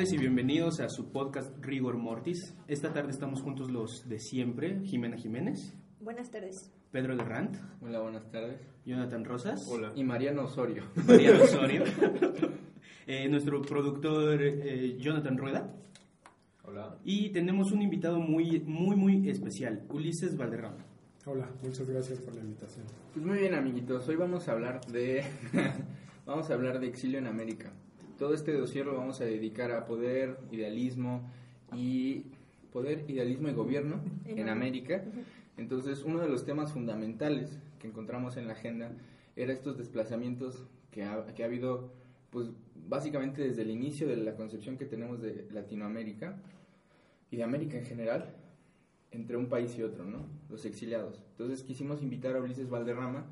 tardes y bienvenidos a su podcast Rigor Mortis. Esta tarde estamos juntos los de siempre, Jimena Jiménez, Buenas tardes. Pedro Lerrant, Hola, buenas tardes. Jonathan Rosas, Y Mariano Osorio. Mariano Osorio, eh, nuestro productor eh, Jonathan Rueda Hola. y tenemos un invitado muy, muy, muy especial, Ulises Valderrama. Hola, muchas gracias por la invitación. Pues muy bien, amiguitos. Hoy vamos a hablar de vamos a hablar de exilio en América. Todo este dossier lo vamos a dedicar a poder, idealismo y poder, idealismo y gobierno en América. Entonces, uno de los temas fundamentales que encontramos en la agenda era estos desplazamientos que ha, que ha habido, pues básicamente desde el inicio de la concepción que tenemos de Latinoamérica y de América en general, entre un país y otro, ¿no? Los exiliados. Entonces quisimos invitar a Ulises Valderrama,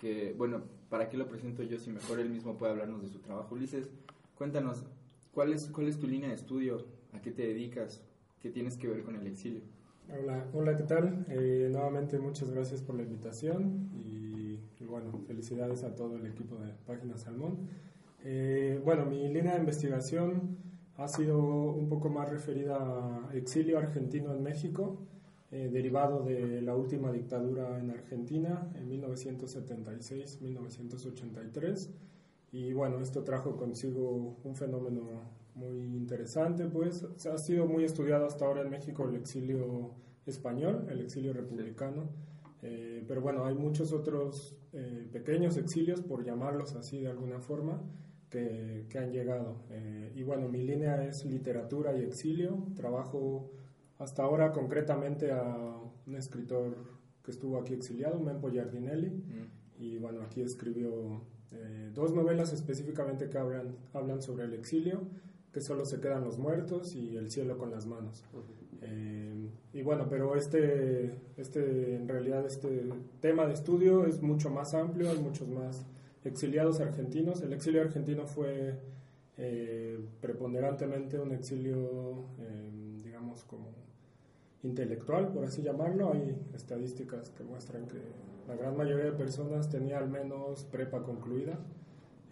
que, bueno, ¿para qué lo presento yo si mejor él mismo puede hablarnos de su trabajo? Ulises, cuéntanos, ¿cuál es, cuál es tu línea de estudio? ¿A qué te dedicas? ¿Qué tienes que ver con el exilio? Hola, hola, ¿qué tal? Eh, nuevamente muchas gracias por la invitación y, y bueno, felicidades a todo el equipo de Página Salmón. Eh, bueno, mi línea de investigación ha sido un poco más referida a exilio argentino en México, eh, derivado de la última dictadura en Argentina en 1976-1983. Y bueno, esto trajo consigo un fenómeno muy interesante, pues ha sido muy estudiado hasta ahora en México el exilio español, el exilio republicano, eh, pero bueno, hay muchos otros eh, pequeños exilios, por llamarlos así de alguna forma, que, que han llegado. Eh, y bueno, mi línea es literatura y exilio, trabajo hasta ahora concretamente a un escritor que estuvo aquí exiliado, Mempo Giardinelli, y bueno, aquí escribió eh, dos novelas específicamente que hablan, hablan sobre el exilio, que solo se quedan los muertos y el cielo con las manos. Eh, y bueno, pero este, este, en realidad este tema de estudio es mucho más amplio, hay muchos más exiliados argentinos. El exilio argentino fue eh, preponderantemente un exilio, eh, digamos, como intelectual, por así llamarlo. Hay estadísticas que muestran que la gran mayoría de personas tenía al menos prepa concluida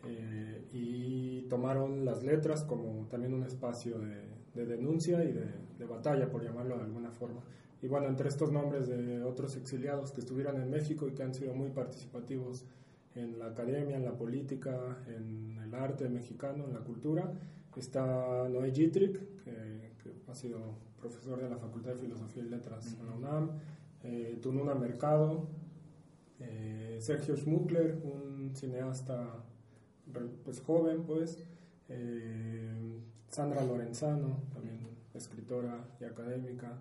eh, y tomaron las letras como también un espacio de, de denuncia y de, de, batalla, por llamarlo de alguna forma. Y bueno, entre estos nombres de otros exiliados que estuvieron en México y que han sido muy participativos en la academia, en la política, en el arte mexicano, en la cultura, está Noé Gitrick, que, que ha sido profesor de la Facultad de Filosofía y Letras en la UNAM, eh, Tununa Mercado, eh, Sergio Schmuckler, un cineasta pues joven, pues, eh, Sandra Lorenzano, también escritora y académica,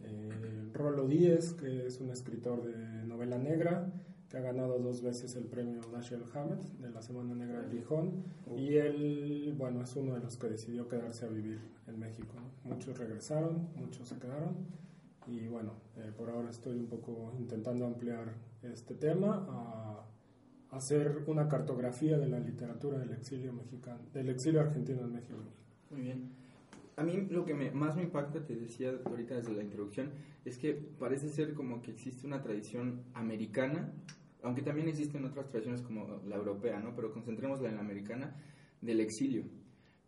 eh, Rolo Díez, que es un escritor de novela negra, que ha ganado dos veces el premio Dashiell Hammett de la Semana Negra de Gijón, y él, bueno, es uno de los que decidió quedarse a vivir en México. Muchos regresaron, muchos se quedaron, y bueno, eh, por ahora estoy un poco intentando ampliar este tema a hacer una cartografía de la literatura del exilio mexicano, del exilio argentino en México. Muy bien. A mí lo que me, más me impacta, te decía ahorita desde la introducción, es que parece ser como que existe una tradición americana, aunque también existen otras tradiciones como la europea, ¿no? Pero concentrémosla en la americana, del exilio.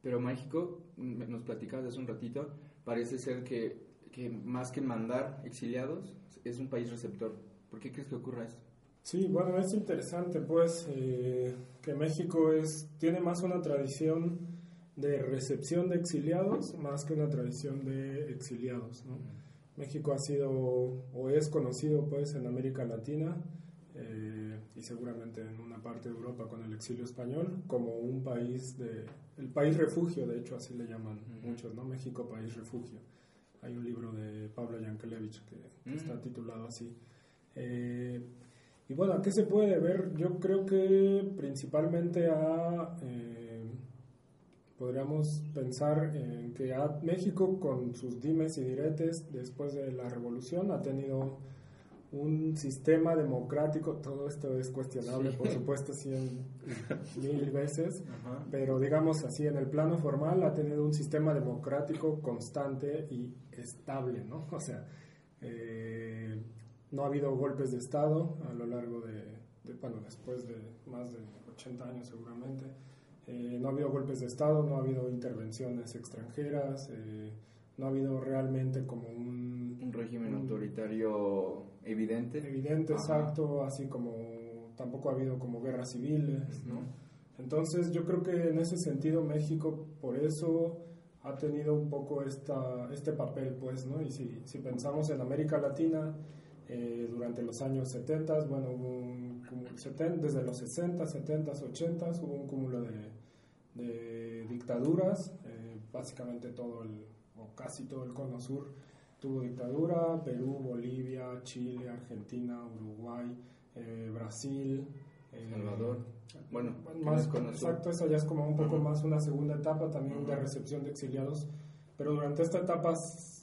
Pero México, nos platicabas hace un ratito, parece ser que, que más que mandar exiliados, es un país receptor. ¿Por qué crees que ocurra esto? Sí, bueno, es interesante pues eh, que México es, tiene más una tradición de recepción de exiliados más que una tradición de exiliados. ¿no? México ha sido o es conocido pues en América Latina eh, y seguramente en una parte de Europa con el exilio español como un país de el país refugio de hecho así le llaman muchos no México país refugio hay un libro de Pablo Yankelevich que, está titulado así eh, y bueno, ¿a qué se puede ver? Yo creo que principalmente a, eh, podríamos pensar en que a México con sus dimes y diretes después de la revolución ha tenido un sistema democrático, todo esto es cuestionable, por supuesto, cien mil veces, pero digamos así, en el plano formal ha tenido un sistema democrático constante y estable, ¿no? O sea, eh, no ha habido golpes de Estado a lo largo de, bueno, después de más de 80 años seguramente. Eh, no ha habido golpes de Estado, no ha habido intervenciones extranjeras, eh, no ha habido realmente como un... Un régimen autoritario evidente. Evidente, exacto, así como tampoco ha habido como guerras civiles, ¿no? Entonces yo creo que en ese sentido México por eso ha tenido un poco esta, este papel, pues, ¿no? Y si, si pensamos en América Latina, eh, durante los años 70, bueno, hubo un, desde los 60, 70, 80 hubo un cúmulo de, dictaduras, eh, básicamente todo el, o casi todo el cono sur tuvo dictadura, Perú, Bolivia, Chile, Argentina, Uruguay, eh, Brasil. Salvador. Bueno, más, exacto, esa ya es como un poco más una segunda etapa también de recepción de exiliados, pero durante esta etapa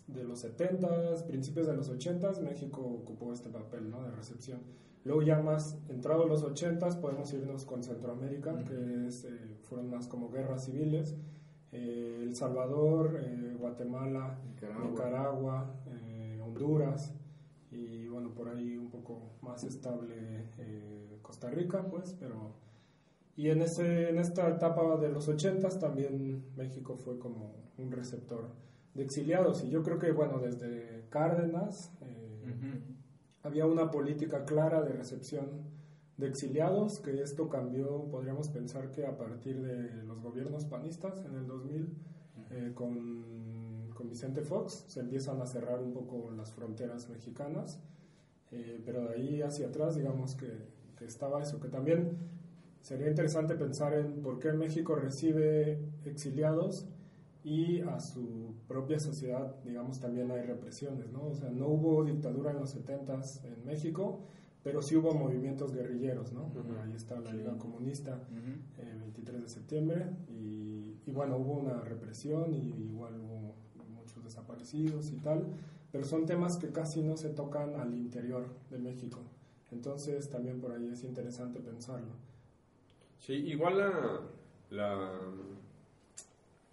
de los 70 principios de los 80 México ocupó este papel ¿no? de recepción. Luego ya más entrado los 80 podemos irnos con Centroamérica, que es, eh, fueron más como guerras civiles. Eh, el Salvador, eh, Guatemala, Nicaragua, Honduras y bueno, por ahí un poco más estable Costa Rica, pues, pero... Y en, ese, en esta etapa de los 80 también México fue como un receptor de exiliados. Y yo creo que, bueno, desde Cárdenas eh, había una política clara de recepción de exiliados, que esto cambió, podríamos pensar que a partir de los gobiernos panistas en el 2000, eh, con, con, Vicente Fox, se empiezan a cerrar un poco las fronteras mexicanas. Eh, pero de ahí hacia atrás, digamos que, que estaba eso, que también sería interesante pensar en por qué México recibe exiliados y a su propia sociedad, digamos, también hay represiones, ¿no? O sea, no hubo dictadura en los 70 en México, pero sí hubo movimientos guerrilleros, ¿no? Ahí está la Liga Comunista, el 23 de septiembre, y, y, bueno, hubo una represión y igual hubo muchos desaparecidos y tal, pero son temas que casi no se tocan al interior de México. Entonces también por ahí es interesante pensarlo. Sí, igual la, la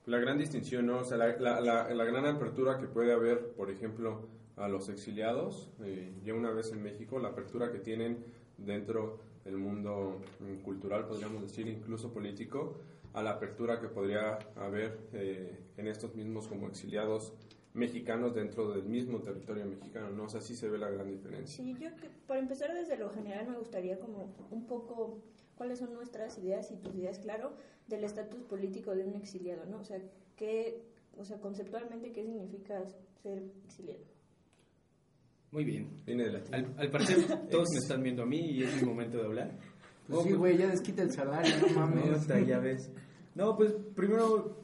la gran distinción, ¿no? O sea, la, la, la, gran apertura que puede haber, por ejemplo, a los exiliados, eh, ya una vez en México, la apertura que tienen dentro del mundo mm, cultural, podríamos decir, incluso político, a la apertura que podría haber eh, en estos mismos como exiliados mexicanos dentro del mismo territorio mexicano, ¿no? O sea, sí se ve la gran diferencia. Sí, yo, por empezar desde lo general, me gustaría como un poco cuáles son nuestras ideas y tus ideas, claro, del estatus político de un exiliado, ¿no? O sea, ¿qué, o sea, conceptualmente, ¿qué significa ser exiliado? Muy bien. Viene de al, al, parecer, todos me están viendo a mí y es mi momento de hablar. Pues sí, güey, ya desquita el salario, no mames. No, ya ves. No, pues primero,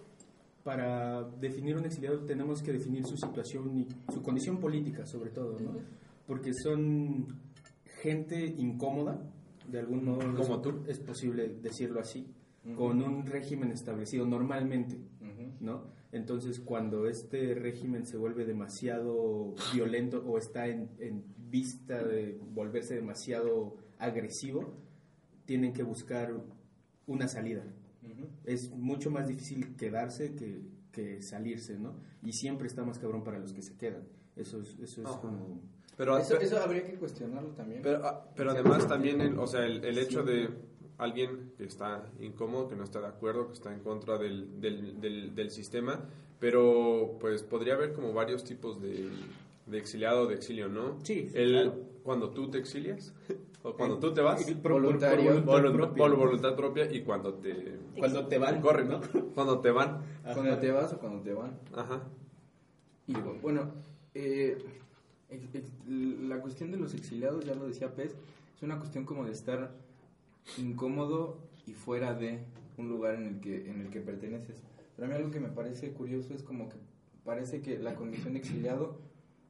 para definir un exiliado tenemos que definir su situación y su condición política, sobre todo, ¿no? Porque son gente incómoda, de algún modo como tú es posible decirlo así con un régimen establecido normalmente no entonces cuando este régimen se vuelve demasiado violento o está en, vista de volverse demasiado agresivo tienen que buscar una salida. Es mucho más difícil quedarse que, que salirse no y siempre está más cabrón para los que se quedan. Eso es, eso es como pero, eso, habría que cuestionarlo también. Pero, pero además también, el, o sea, el, el hecho de alguien que está incómodo, que no está de acuerdo, que está en contra del, del, del, sistema, pero pues podría haber como varios tipos de, de exiliado de exilio, ¿no? Sí. El, Cuando tú te exilias, o cuando tú te vas, voluntario, por, voluntad, propia. y cuando te, Cuando te van, Corre, ¿no? Cuando te van. Cuando te vas o cuando te van. Ajá. Y bueno, eh, la cuestión de los exiliados, ya lo decía Pez, es una cuestión como de estar incómodo y fuera de un lugar en el que, en el que perteneces. Pero a mí algo que me parece curioso es como que parece que la condición de exiliado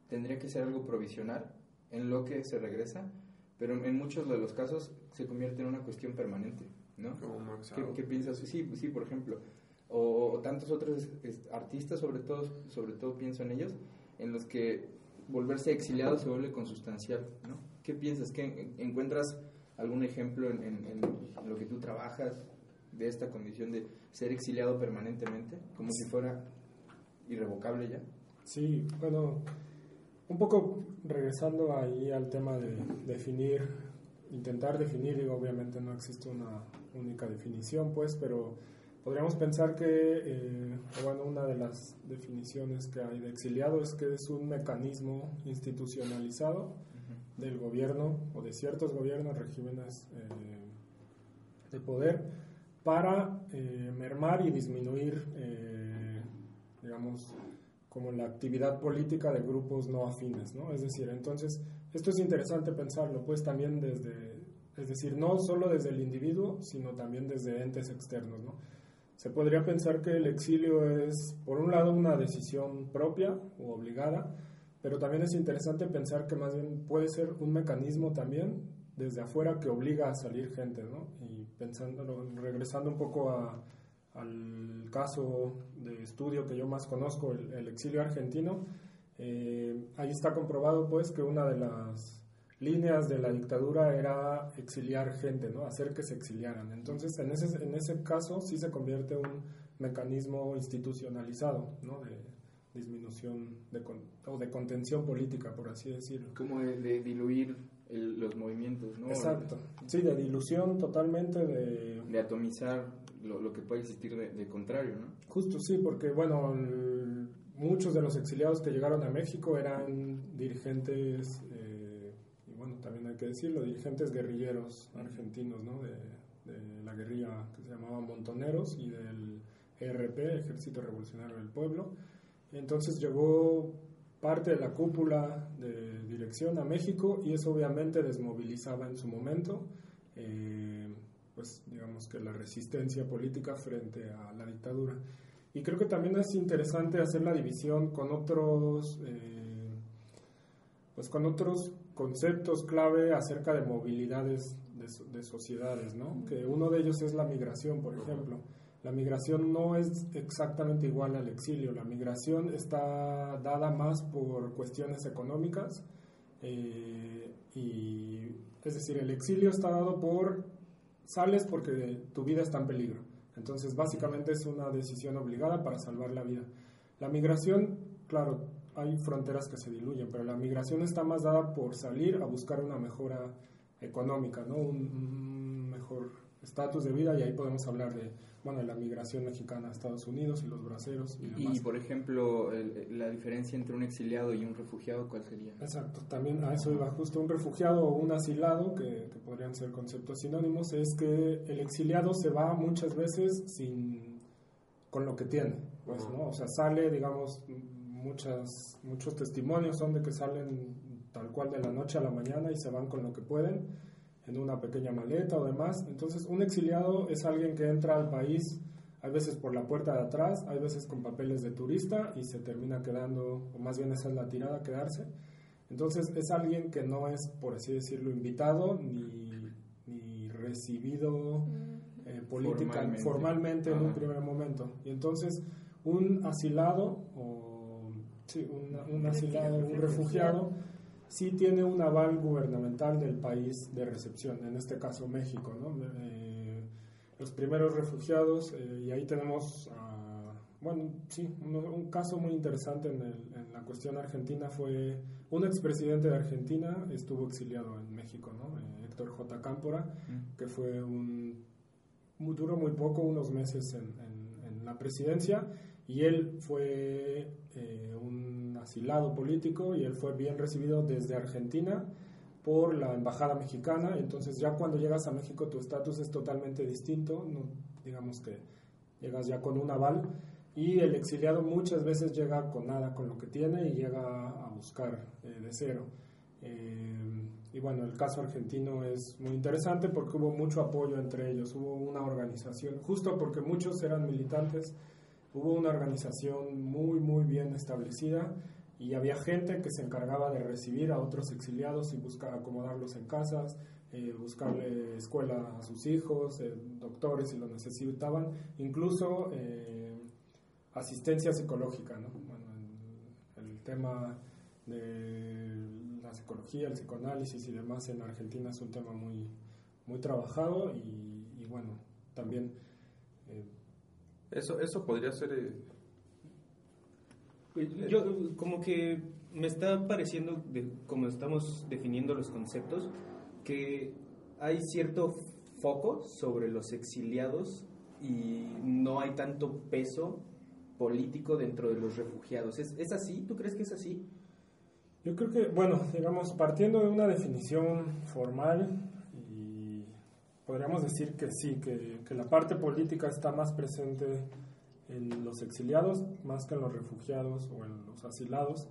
tendría que ser algo provisional en lo que se regresa, pero en muchos de los casos se convierte en una cuestión permanente, ¿no? Como Max ¿Qué, piensas? Sí, pues sí, por ejemplo. O, o tantos otros artistas, sobre todo, sobre todo pienso en ellos, en los que volverse exiliado se vuelve consustancial, ¿no? ¿Qué piensas? ¿Qué, en- ¿Encuentras algún ejemplo en, en- en lo que tú trabajas de esta condición de ser exiliado permanentemente, como si fuera irrevocable ya? Sí, bueno, un poco regresando ahí al tema de definir, intentar definir, digo, obviamente no existe una única definición, pues, pero podríamos pensar que, eh, bueno, una de las definiciones que hay de exiliado es que es un mecanismo institucionalizado del gobierno o de ciertos gobiernos, regímenes eh, de poder, para eh, mermar y disminuir, eh, digamos, como la actividad política de grupos no afines, ¿no? Es decir, entonces, esto es interesante pensarlo, pues también desde, es decir, no solo desde el individuo, sino también desde entes externos, ¿no? Se podría pensar que el exilio es, por un lado, una decisión propia o obligada, pero también es interesante pensar que más bien puede ser un mecanismo también desde afuera que obliga a salir gente, ¿no? Y pensándolo, regresando un poco a, al caso de estudio que yo más conozco, el, el exilio argentino, eh, ahí está comprobado pues que una de las líneas de la dictadura era exiliar gente, ¿no? hacer que se exiliaran. Entonces, en ese, en ese caso sí se convierte un mecanismo institucionalizado ¿no? de disminución de con- o de contención política, por así decirlo. Como de, de diluir el- los movimientos, ¿no? Exacto. Sí, de dilución totalmente de De atomizar lo, lo que puede existir de, de contrario, ¿no? Justo sí, porque bueno, el- muchos de los exiliados que llegaron a México eran dirigentes, eh, y bueno, también hay que decirlo, dirigentes guerrilleros argentinos, ¿no? De, de la guerrilla que se llamaba Montoneros y del ERP, Ejército Revolucionario del Pueblo. Entonces llegó parte de la cúpula de dirección a México y eso obviamente desmovilizaba en su momento. eh, pues digamos que la resistencia política frente a la dictadura. Y creo que también es interesante hacer la división con otros, eh, pues con otros conceptos clave acerca de movilidades de, de sociedades, ¿no? Que uno de ellos es la migración, por ejemplo. La migración no es exactamente igual al exilio. La migración está dada más por cuestiones económicas eh, y, es decir, el exilio está dado por sales porque tu vida está en peligro. Entonces, básicamente es una decisión obligada para salvar la vida. La migración, claro, hay fronteras que se diluyen, pero la migración está más dada por salir a buscar una mejora económica, ¿no? Un, un mejor estatus de vida y ahí podemos hablar de, bueno, de la migración mexicana a Estados Unidos y los braceros y demás. Y, por ejemplo, el- la diferencia entre un exiliado y un refugiado, ¿cuál sería? Exacto, también a eso iba justo un refugiado o un asilado, que, que podrían ser conceptos sinónimos, es que el exiliado se va muchas veces sin con lo que tiene, pues, ¿no? O sea, sale, digamos, muchas, muchos testimonios son de que salen tal cual de la noche a la mañana y se van con lo que pueden en una pequeña maleta o demás. Entonces, un exiliado es alguien que entra al país hay veces por la puerta de atrás, hay veces con papeles de turista y se termina quedando, o más bien esa es la tirada, quedarse. Entonces es alguien que no es, por así decirlo, invitado ni, ni recibido eh, política, Formalmente. formalmente, en un primer momento. Y entonces un asilado, o sí, un, un asilado, un refugiado, sí tiene un aval gubernamental del país de recepción, en este caso México, ¿no? Eh, los primeros refugiados, eh, y ahí tenemos, a- bueno, sí, un, un caso muy interesante en, el- en la cuestión argentina fue un expresidente de Argentina estuvo exiliado en México, ¿no? Eh, Héctor J. Cámpora, que fue un, muy, duró muy poco, unos meses en, en- en la presidencia, y él fue eh, un asilado político y él fue bien recibido desde Argentina por la embajada mexicana, entonces ya cuando llegas a México tu estatus es totalmente distinto, no- digamos que llegas ya con un aval y el exiliado muchas veces llega con nada, con lo que tiene y llega a buscar eh, de cero. Eh, y bueno, el caso argentino es muy interesante porque hubo mucho apoyo entre ellos, hubo una organización, justo porque muchos eran militantes, hubo una organización muy, muy bien establecida y había gente que se encargaba de recibir a otros exiliados y buscar acomodarlos en casas, eh, buscarle escuela a sus hijos, eh, doctores si lo necesitaban, incluso eh, asistencia psicológica, ¿no? Bueno, el, tema de la psicología, el psicoanálisis y demás en Argentina es un tema muy, muy trabajado y bueno, también... eso, eso podría ser pues, yo como que me está pareciendo, de, como estamos definiendo los conceptos, que hay cierto foco sobre los exiliados y no hay tanto peso político dentro de los refugiados. ¿Es, ¿Es, así? ¿Tú crees que es así? Yo creo que, bueno, digamos, partiendo de una definición formal, podríamos decir que sí, que, que la parte política está más presente en los exiliados más que en los refugiados o en los asilados.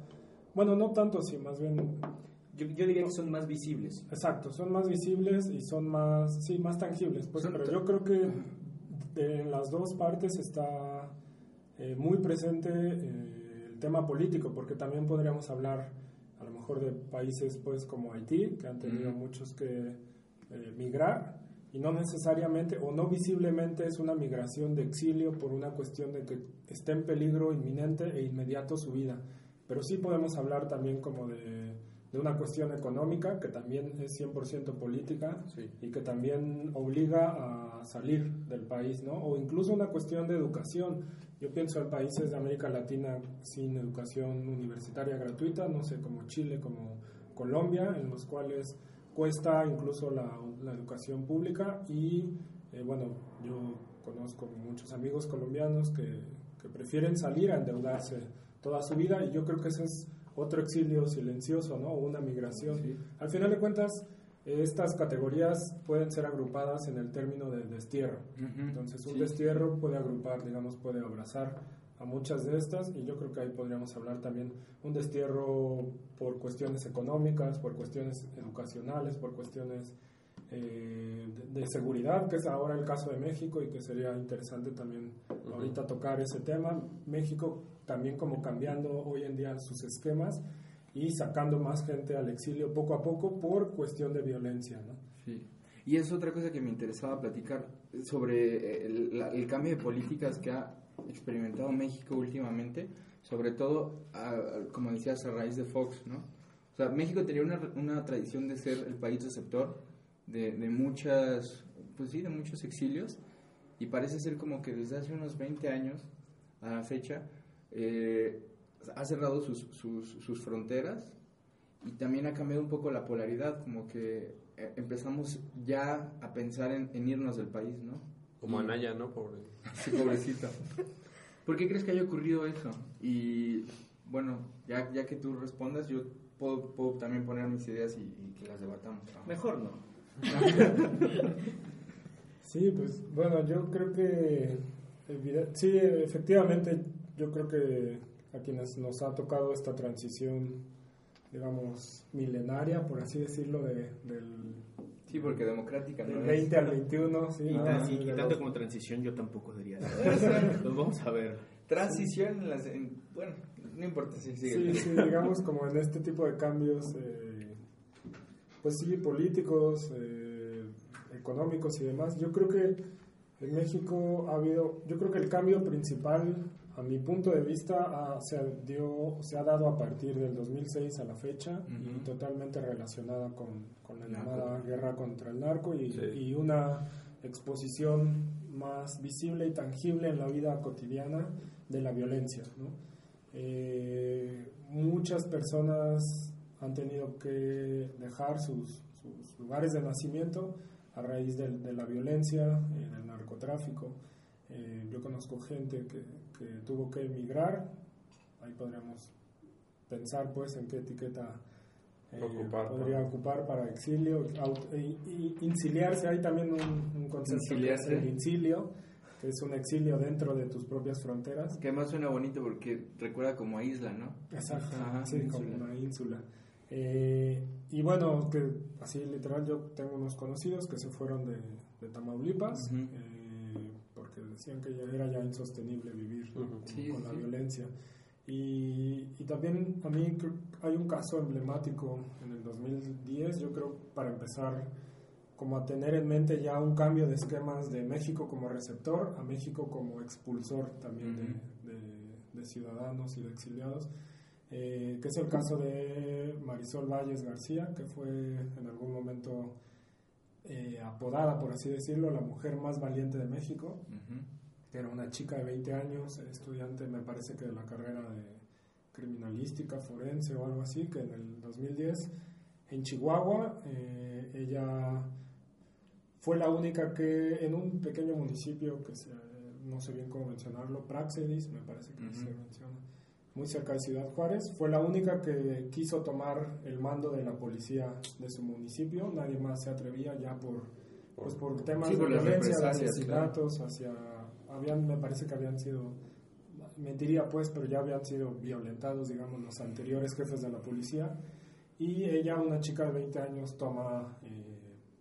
Bueno, no tanto así, más bien... Yo, yo diría que son más visibles. Exacto, son más visibles y son más, sí, más tangibles. Pues, pero yo creo que en las dos partes está eh, muy presente eh, el tema político, porque también podríamos hablar a lo mejor de países pues como Haití, que han tenido mm. muchos que eh, migrar y no necesariamente o no visiblemente es una migración de exilio por una cuestión de que esté en peligro inminente e inmediato su vida. Pero sí podemos hablar también como de, de una cuestión económica que también es 100% política sí. y que también obliga a salir del país, ¿no? O incluso una cuestión de educación. Yo pienso en países de América Latina sin educación universitaria gratuita, no sé, como Chile, como Colombia, en los cuales cuesta incluso la, la educación pública y eh, bueno, yo conozco muchos amigos colombianos que, que, prefieren salir a endeudarse toda su vida y yo creo que ese es otro exilio silencioso, ¿no? Una migración. Sí. Al final de cuentas, estas categorías pueden ser agrupadas en el término de destierro. Uh -huh. Entonces, un sí. destierro puede agrupar, digamos, puede abrazar a muchas de estas y yo creo que ahí podríamos hablar también un destierro por cuestiones económicas, por cuestiones educacionales, por cuestiones eh, de, de, seguridad, que es ahora el caso de México y que sería interesante también uh -huh. ahorita tocar ese tema. México también como cambiando hoy en día sus esquemas y sacando más gente al exilio poco a poco por cuestión de violencia. ¿no? Sí. Y es otra cosa que me interesaba platicar sobre el, la, el cambio de políticas que ha experimentado México últimamente, sobre todo, a, como decías, a raíz de Fox, ¿no? O sea, México tenía una, una tradición de ser el país receptor de, de, muchas, pues sí, de muchos exilios, y parece ser como que desde hace unos 20 años a la fecha eh, ha cerrado sus, sus, sus, fronteras y también ha cambiado un poco la polaridad, como que eh, empezamos ya a pensar en, en irnos del país, ¿no? Como Anaya, ¿no? Pobre. Sí, pobrecito. ¿Por qué crees que haya ocurrido eso? Y bueno, ya, ya que tú respondas, yo puedo, puedo también poner mis ideas y, y que las debatamos. ¿no? Mejor no. sí, pues bueno, yo creo que sí, efectivamente, yo creo que a quienes nos ha tocado esta transición, digamos, milenaria, por así decirlo, de, del Sí, porque democrática. Del 20 al 21, sí. Y, no, y, y tanto como transición yo tampoco diría. Los vamos a ver. Transición, en las, en, bueno, no importa si sigue. Sí, sí, digamos como en este tipo de cambios, eh, pues sí, políticos, eh, económicos y demás. Yo creo que en México ha habido, yo creo que el cambio principal a mi punto de vista, se, dio, se ha dado a partir del 2006 a la fecha uh -huh. y totalmente relacionada con, con la llamada guerra contra el narco y, sí. y, una exposición más visible y tangible en la vida cotidiana de la violencia. ¿no? Eh, muchas personas han tenido que dejar sus, sus lugares de nacimiento a raíz de, de la violencia, eh, del narcotráfico. Eh, yo conozco gente que, que, tuvo que emigrar, ahí podríamos pensar pues en qué etiqueta eh, ocupar, podría ¿no? ocupar para exilio y, y, inciliarse, hay también un, un concepto inciliarse. el incilio, que es un exilio dentro de tus propias fronteras. Que además suena bonito porque recuerda como a isla, ¿no? Exacto, sí, como una ínsula. Eh, y bueno, que así literal yo tengo unos conocidos que se fueron de, de Tamaulipas eh, porque decían que ya era ya insostenible vivir con la violencia. Y, y, también a mí hay un caso emblemático en el 2010, yo creo, para empezar como a tener en mente ya un cambio de esquemas de México como receptor a México como expulsor también de, de, ciudadanos y de exiliados, eh, que es el caso de Marisol Valles García, que fue en algún momento eh, apodada, por así decirlo, la mujer más valiente de México. Era una chica de 20 años, estudiante, me parece que de la carrera de criminalística, forense o algo así, que en el 2010 en Chihuahua eh, ella fue la única que en un pequeño municipio que no sé bien cómo mencionarlo, Praxedis, me parece que se menciona, muy cerca de Ciudad Juárez, fue la única que quiso tomar el mando de la policía de su municipio, nadie más se atrevía ya por, pues por temas de violencia, asesinatos, hacia, habían, me parece que habían sido, mentiría pues, pero ya habían sido violentados, digamos, los anteriores jefes de la policía, y ella, una chica de 20 años, toma... Eh,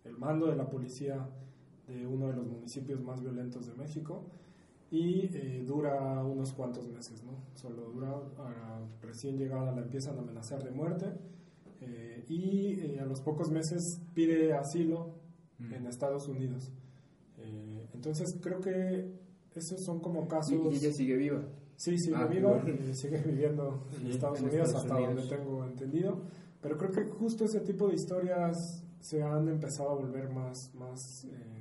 el mando de la policía de uno de los municipios más violentos de México y eh, dura unos cuantos meses, ¿no? Solo dura, recién llegada la empiezan a amenazar de muerte eh, y eh, a los pocos meses pide asilo mm. en Estados Unidos. entonces creo que esos son como casos... ¿Y ella sigue viva? Sí, sigue ah, viva, sigue viviendo en Estados Unidos hasta donde tengo entendido. Pero creo que justo ese tipo de historias se han empezado a volver más, más, eh,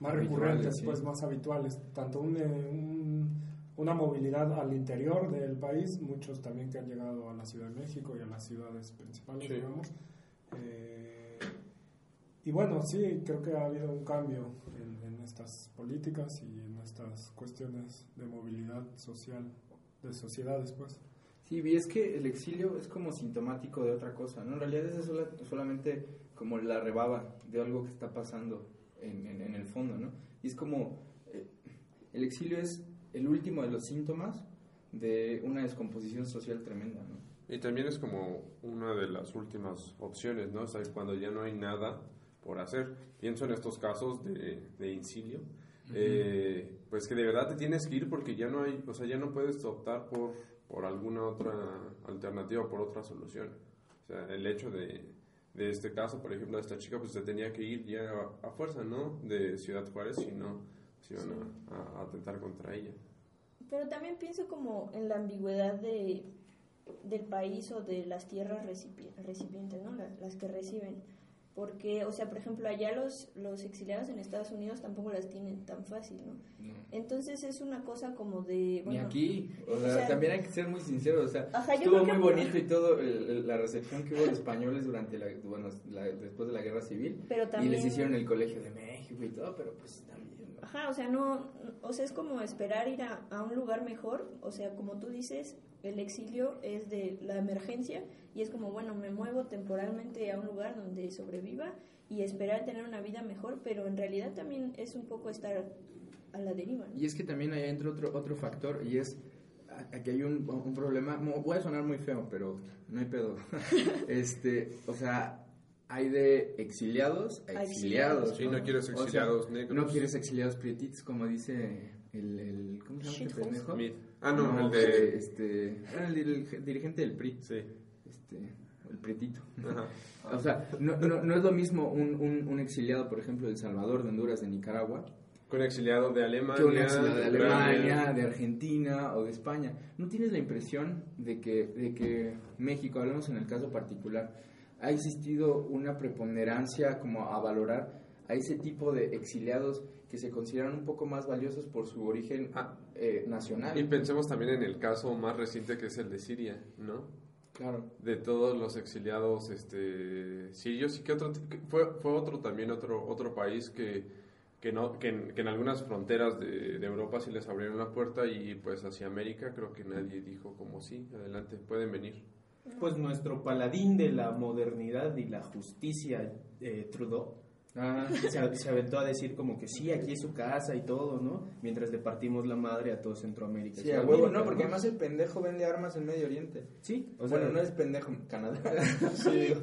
más recurrentes, pues más habituales, tanto un, una movilidad al interior del país, muchos también que han llegado a la Ciudad de México y a las ciudades principales, digamos. Eh, y bueno, sí, creo que ha habido un cambio en, en estas políticas y en estas cuestiones de movilidad social, de sociedades, pues. Sí, y es que el exilio es como sintomático de otra cosa, ¿no? En realidad es solamente como la rebaba de algo que está pasando en, en, el fondo, ¿no? Y es como, eh, el exilio es el último de los síntomas de una descomposición social tremenda, ¿no? Y también es como una de las últimas opciones, ¿no? O sea, cuando ya no hay nada por hacer. Pienso en estos casos de, de incilio, eh, pues que de verdad te tienes que ir porque ya no hay, o sea, ya no puedes optar por por alguna otra alternativa, por otra solución. O sea, el hecho de, de este caso, por ejemplo, de esta chica, pues se tenía que ir ya a, fuerza, ¿no? De Ciudad Juárez, si no, se iban a, atentar contra ella. Pero también pienso como en la ambigüedad de, del país o de las tierras recipientes, ¿no? las que reciben porque, o sea, por ejemplo, allá los, los exiliados en Estados Unidos tampoco las tienen tan fácil, ¿no? Entonces es una cosa como de... Bueno, Ni aquí, o sea, también hay que ser muy sinceros, o sea, estuvo muy bonito y todo la recepción que hubo de españoles durante la, bueno, después de la guerra civil, pero también, y les hicieron el colegio de México y todo, pero pues también... Ajá, o sea, no, o sea, es como esperar ir a, a un lugar mejor, o sea, como tú dices, el exilio es de la emergencia y es como, bueno, me muevo temporalmente a un lugar donde sobreviva y esperar tener una vida mejor, pero en realidad también es un poco estar a la deriva. Y es que también ahí entra otro, otro factor y es, aquí hay un, un problema, voy a sonar muy feo, pero no hay pedo. este, o sea, hay de exiliados a exiliados. Sí, no, quieres exiliados negros. No quieres exiliados prietitos, como dice el, el ¿cómo se llama este Smith. Ah, no, el de... Este, el, dirigente del PRI. Sí. Este, el prietito. o sea, no, no, no, es lo mismo un, un, un, exiliado, por ejemplo, de El Salvador, de Honduras, de Nicaragua. Con exiliado de Alemania. Que un exiliado de Alemania, de Argentina o de España. ¿No tienes la impresión de que, de que México, hablamos en el caso particular, ha existido una preponderancia como a valorar a ese tipo de exiliados que se consideran un poco más valiosos por su origen ah, eh, nacional. Y pensemos también en el caso más reciente que es el de Siria, ¿no? Claro. De todos los exiliados este, sirios y que otro, fue, fue otro también otro, otro país que, que, no, que, en, que en algunas fronteras de, de, Europa sí les abrieron la puerta y pues hacia América creo que nadie dijo como sí, adelante, pueden venir. Pues nuestro paladín de la modernidad y la justicia, eh, Trudeau, Ah. Se, aventó a decir como que sí, aquí es su casa y todo, ¿no? Mientras le partimos la madre a todo Centroamérica. Sí, a huevo, no, porque además el pendejo vende armas en Medio Oriente. Sí. O bueno, no es pendejo en Canadá. sí,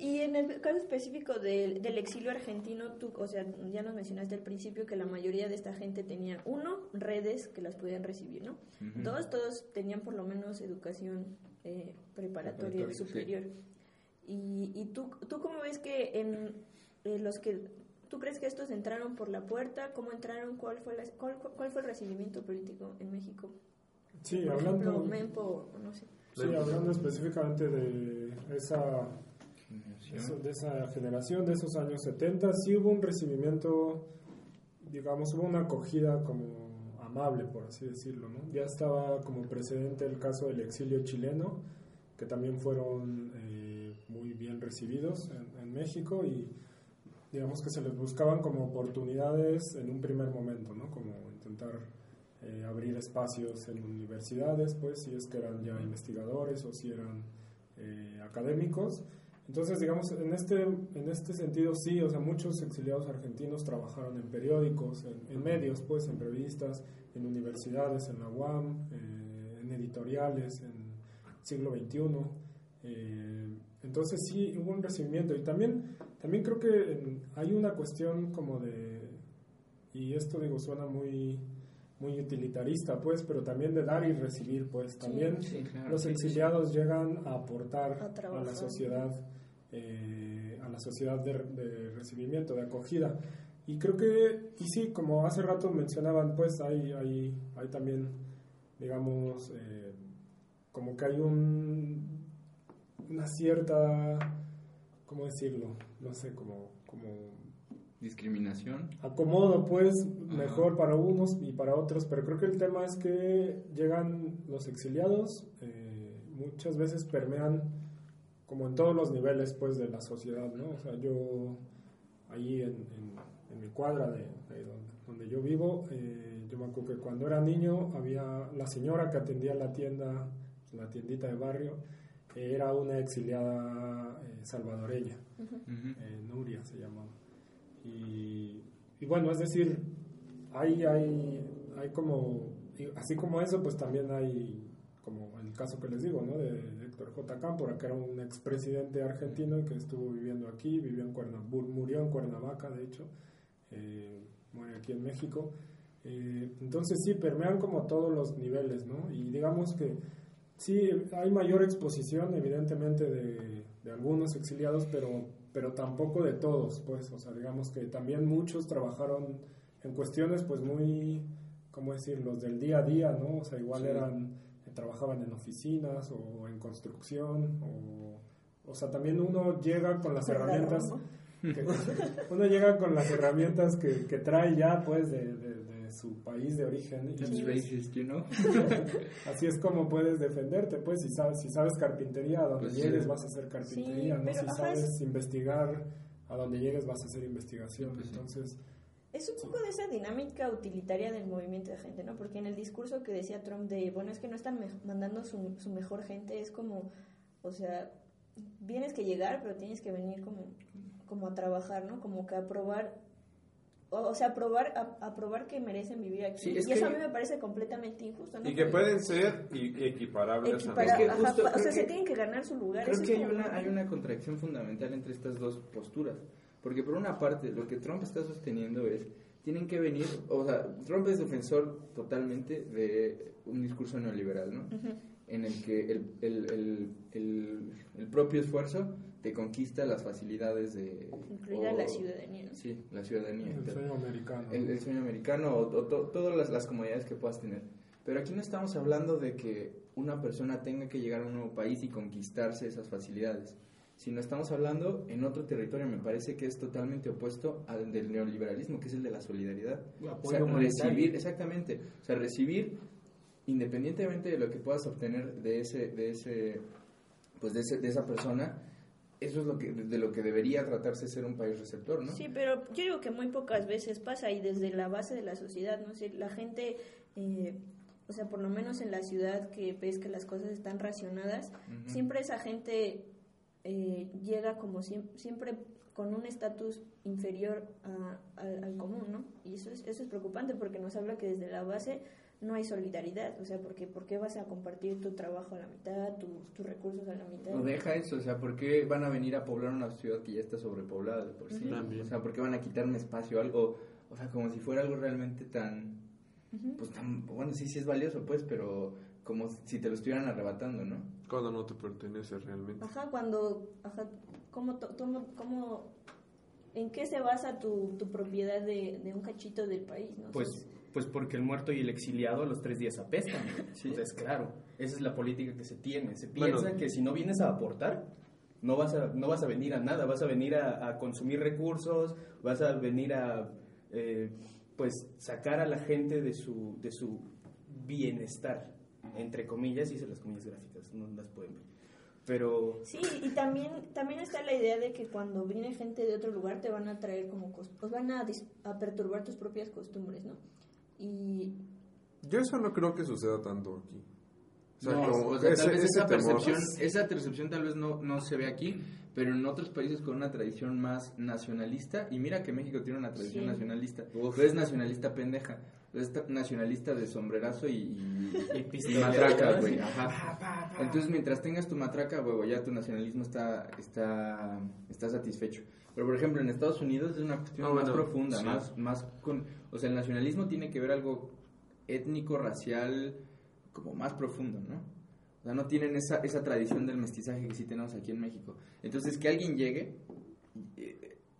y en el caso específico del, del exilio argentino, tú, o sea, ya nos mencionaste al principio que la mayoría de esta gente tenía, uno, redes que las podían recibir, ¿no? Dos, todos tenían por lo menos educación eh, preparatoria superior. Y, y tú, ¿tú cómo ves que en eh, los que ¿Tú crees que estos entraron por la puerta? ¿Cómo entraron? ¿Cuál fue, cuál, cuál, fue el recibimiento político en México? Sí, hablando, no sé. Sí, hablando específicamente de esa, de esa generación, de esos años 70, sí hubo un recibimiento, digamos, hubo una acogida como amable, por así decirlo. ¿no? Ya estaba como precedente el caso del exilio chileno, que también fueron eh, muy bien recibidos en, en México y digamos que se les buscaban como oportunidades en un primer momento, ¿no? Como intentar eh, abrir espacios en universidades, pues, si es que eran ya investigadores o si eran eh, académicos. Entonces, digamos, en este, en este sentido sí, o sea, muchos exiliados argentinos trabajaron en periódicos, en, medios, pues, en revistas, en universidades, en la UAM, eh, en editoriales, en siglo XXI. entonces sí hubo un recibimiento y también también creo que hay una cuestión como de, y esto digo suena muy, muy utilitarista, pues, pero también de dar y recibir, pues, también los exiliados llegan a aportar a, la sociedad, eh, a la sociedad de, recibimiento, de acogida. Y creo que, y sí, como hace rato mencionaban, pues, hay, hay, hay también, digamos, eh, como que hay un, una cierta ¿cómo decirlo? No sé, como... como discriminación. Acomodo, pues, mejor para unos y para otros, pero creo que el tema es que llegan los exiliados, eh, muchas veces permean como en todos los niveles, pues, de la sociedad, ¿no? O sea, yo, ahí en, en, mi cuadra de, donde, yo vivo, eh, yo me acuerdo que cuando era niño había la señora que atendía la tienda, la tiendita de barrio, era una exiliada eh, salvadoreña, eh, Nuria se llamaba. Y, bueno, es decir, hay, hay, hay como, así como eso, pues también hay, como el caso que les digo, ¿no? De, Héctor J. Cámpora, que era un expresidente argentino que estuvo viviendo aquí, vivió en Cuernavaca, murió en Cuernavaca, de hecho, eh, muere aquí en México. entonces sí, permean como todos los niveles, ¿no? Y digamos que Sí, hay mayor exposición, evidentemente, de, de, algunos exiliados, pero, pero tampoco de todos, pues, o sea, digamos que también muchos trabajaron en cuestiones, pues, muy, ¿cómo decir?, los del día a día, ¿no? O sea, igual eran, trabajaban en oficinas o en construcción, o, o sea, también uno llega con las herramientas, uno llega con las herramientas que, que trae ya, pues, de su país de origen. Así es como puedes defenderte, pues si sabes, si sabes carpintería, a donde pues llegues vas a hacer carpintería, ¿no? Si sabes investigar, a donde llegues vas a hacer investigación. Pues Entonces... Es un poco de esa dinámica utilitaria del movimiento de gente, ¿no? Porque en el discurso que decía Trump de, bueno, es que no están mandando su, su mejor gente, es como, o sea, tienes que llegar, pero tienes que venir como, como a trabajar, ¿no? Como que a probar o, sea, aprobar, a, que merecen vivir aquí. y eso a mí me parece completamente injusto. Y que pueden ser equiparables a O sea, se tienen que ganar su lugar. Creo que hay una, hay una contradicción fundamental entre estas dos posturas. Porque por una parte, lo que Trump está sosteniendo es, tienen que venir, o sea, Trump es defensor totalmente de un discurso neoliberal, ¿no? En el que el, el, el, el propio esfuerzo te conquista las facilidades de... Incluida la ciudadanía. Sí, la ciudadanía. El sueño americano. El, sueño americano o, todas las, las, comodidades que puedas tener. Pero aquí no estamos hablando de que una persona tenga que llegar a un nuevo país y conquistarse esas facilidades, sino estamos hablando en otro territorio, me parece que es totalmente opuesto al del neoliberalismo, que es el de la solidaridad. O sea, recibir, exactamente, o sea, recibir independientemente de lo que puedas obtener de ese, de ese, pues de, ese, de esa persona, eso es lo que, de lo que debería tratarse ser un país receptor, ¿no? Sí, pero yo digo que muy pocas veces pasa y desde la base de la sociedad, no sé, la gente, eh, o sea, por lo menos en la ciudad que ves que las cosas están racionadas, siempre esa gente eh, llega como siempre, con un estatus inferior al común, ¿no? Y eso es, eso es preocupante porque nos habla que desde la base no hay solidaridad, o sea, porque ¿por qué vas a compartir tu trabajo a la mitad, tus recursos a la mitad? No deja eso, o sea, ¿por qué van a venir a poblar una ciudad que ya está sobrepoblada de por sí? O sea, ¿por qué van a quitarme espacio, algo, o sea, como si fuera algo realmente tan, pues tan, bueno, sí, sí es valioso, pues, pero como si te lo estuvieran arrebatando, ¿no? Cuando no te pertenece realmente. Ajá, cuando, ajá, ¿cómo, cómo, en qué se basa tu, tu propiedad de, de, un cachito del país, no? Pues pues porque el muerto y el exiliado a los tres días apestan. Sí. Entonces, claro, esa es la política que se tiene. Se piensa que si no vienes a aportar, no vas a, no vas a venir a nada, vas a venir a, consumir recursos, vas a venir a eh, pues sacar a la gente de su, de su bienestar, entre comillas, hice las comillas gráficas, no las pueden ver. Pero... Sí, y también, también está la idea de que cuando viene gente de otro lugar te van a traer como, pues van a, a perturbar tus propias costumbres, ¿no? Y... Yo eso no creo que suceda tanto aquí. O sea, tal vez esa percepción, esa percepción tal vez no, no se ve aquí, pero en otros países con una tradición más nacionalista, y mira que México tiene una tradición nacionalista, es nacionalista pendeja, es nacionalista de sombrerazo y, y, matraca, güey. Entonces, mientras tengas tu matraca, güey, ya tu nacionalismo está, está, está satisfecho. Pero, por ejemplo, en Estados Unidos es una cuestión más profunda, más, más con... O sea, el nacionalismo tiene que ver algo étnico, racial, como más profundo, ¿no? O sea, no tienen esa, esa tradición del mestizaje que sí tenemos aquí en México. Entonces, que alguien llegue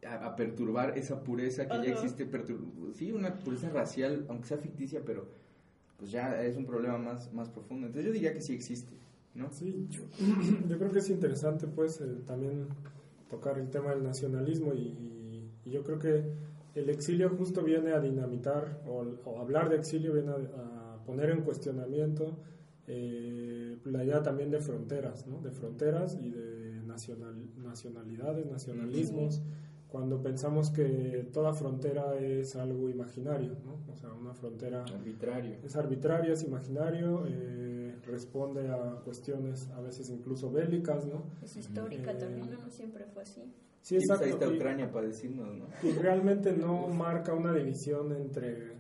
eh, a, perturbar esa pureza que ya existe, sí, una pureza racial, aunque sea ficticia, pero pues ya es un problema más, más profundo. Entonces yo diría que sí existe, ¿no? Sí, yo, creo que es interesante, pues, también tocar el tema del nacionalismo y, yo creo que el exilio justo viene a dinamitar o, hablar de exilio viene a, poner en cuestionamiento eh, la idea también de fronteras, ¿no? de fronteras y de nacional, nacionalidades, nacionalismos, cuando pensamos que toda frontera es algo imaginario, ¿no? o sea, una frontera arbitrario. es arbitrario, es imaginario. Eh, responde a cuestiones a veces incluso bélicas, ¿no? Es histórica eh, también, no siempre fue así. Sí, exacto. Ahí está Ucrania para decirnos, ¿no? Y realmente no marca una división entre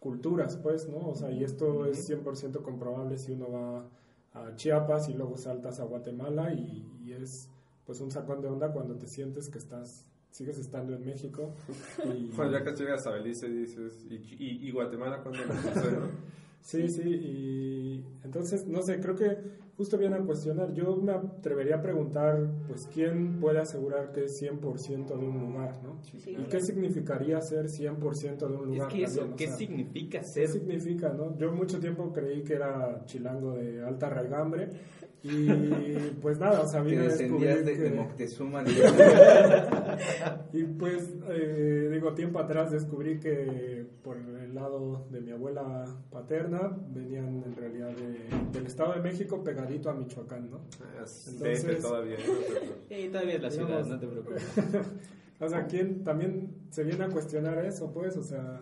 culturas, pues, ¿no? O sea, y esto es 100% comprobable si uno va a Chiapas y luego saltas a Guatemala y, es pues un sacón de onda cuando te sientes que estás sigues estando en México. Y, cuando ya que llegas a Belice dices, ¿y, y, Guatemala cuando Sí, sí, y entonces, no sé, creo que justo viene a cuestionar, yo me atrevería a preguntar, pues, ¿quién puede asegurar que es 100% de un lugar, no? ¿Y qué significaría ser 100% de un lugar? Es que ¿qué significa ser? ¿Qué significa, no? Yo mucho tiempo creí que era chilango de alta raigambre, y pues nada, o sea, vine a descubrir de, que... Moctezuma. y pues, eh, digo, tiempo atrás descubrí que por el lado de mi abuela paterna venían en realidad del Estado de México pegadito a Michoacán, ¿no? Ah, Entonces, todavía. sí, todavía es la ciudad, no te preocupes. o sea, ¿quién también se viene a cuestionar eso, pues? O sea,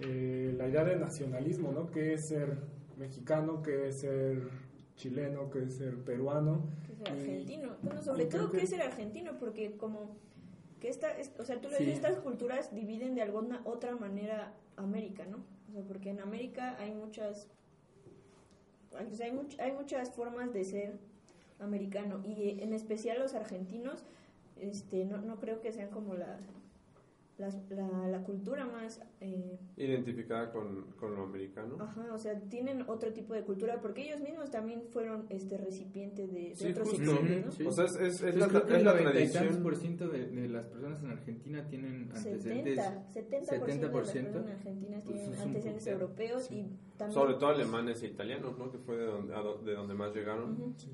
eh, la idea de nacionalismo, ¿no? ¿Qué es ser mexicano? ¿Qué es ser chileno, que es ser peruano. Que ser argentino. Bueno, sobre todo que... es ser argentino, porque como que esta, o sea, tú sí. estas culturas dividen de alguna otra manera América, ¿no? O sea, porque en América hay muchas, hay, hay muchas formas de ser americano y en especial los argentinos, este, no, no creo que sean como la, la, la, cultura más... Eh, Identificada con, con, lo americano. Ajá, o sea, tienen otro tipo de cultura porque ellos mismos también fueron este recipientes de, de otros exilios, ¿no? Sí. O sea, es, es, es la, es la tradición. El de, de las personas en Argentina tienen antecedentes... 70, 70%, 70 de las personas en Argentina pues tienen antecedentes europeos y también... Sobre todo alemanes e italianos, ¿no? Que fue de donde, de donde más llegaron. Uh -huh. sí,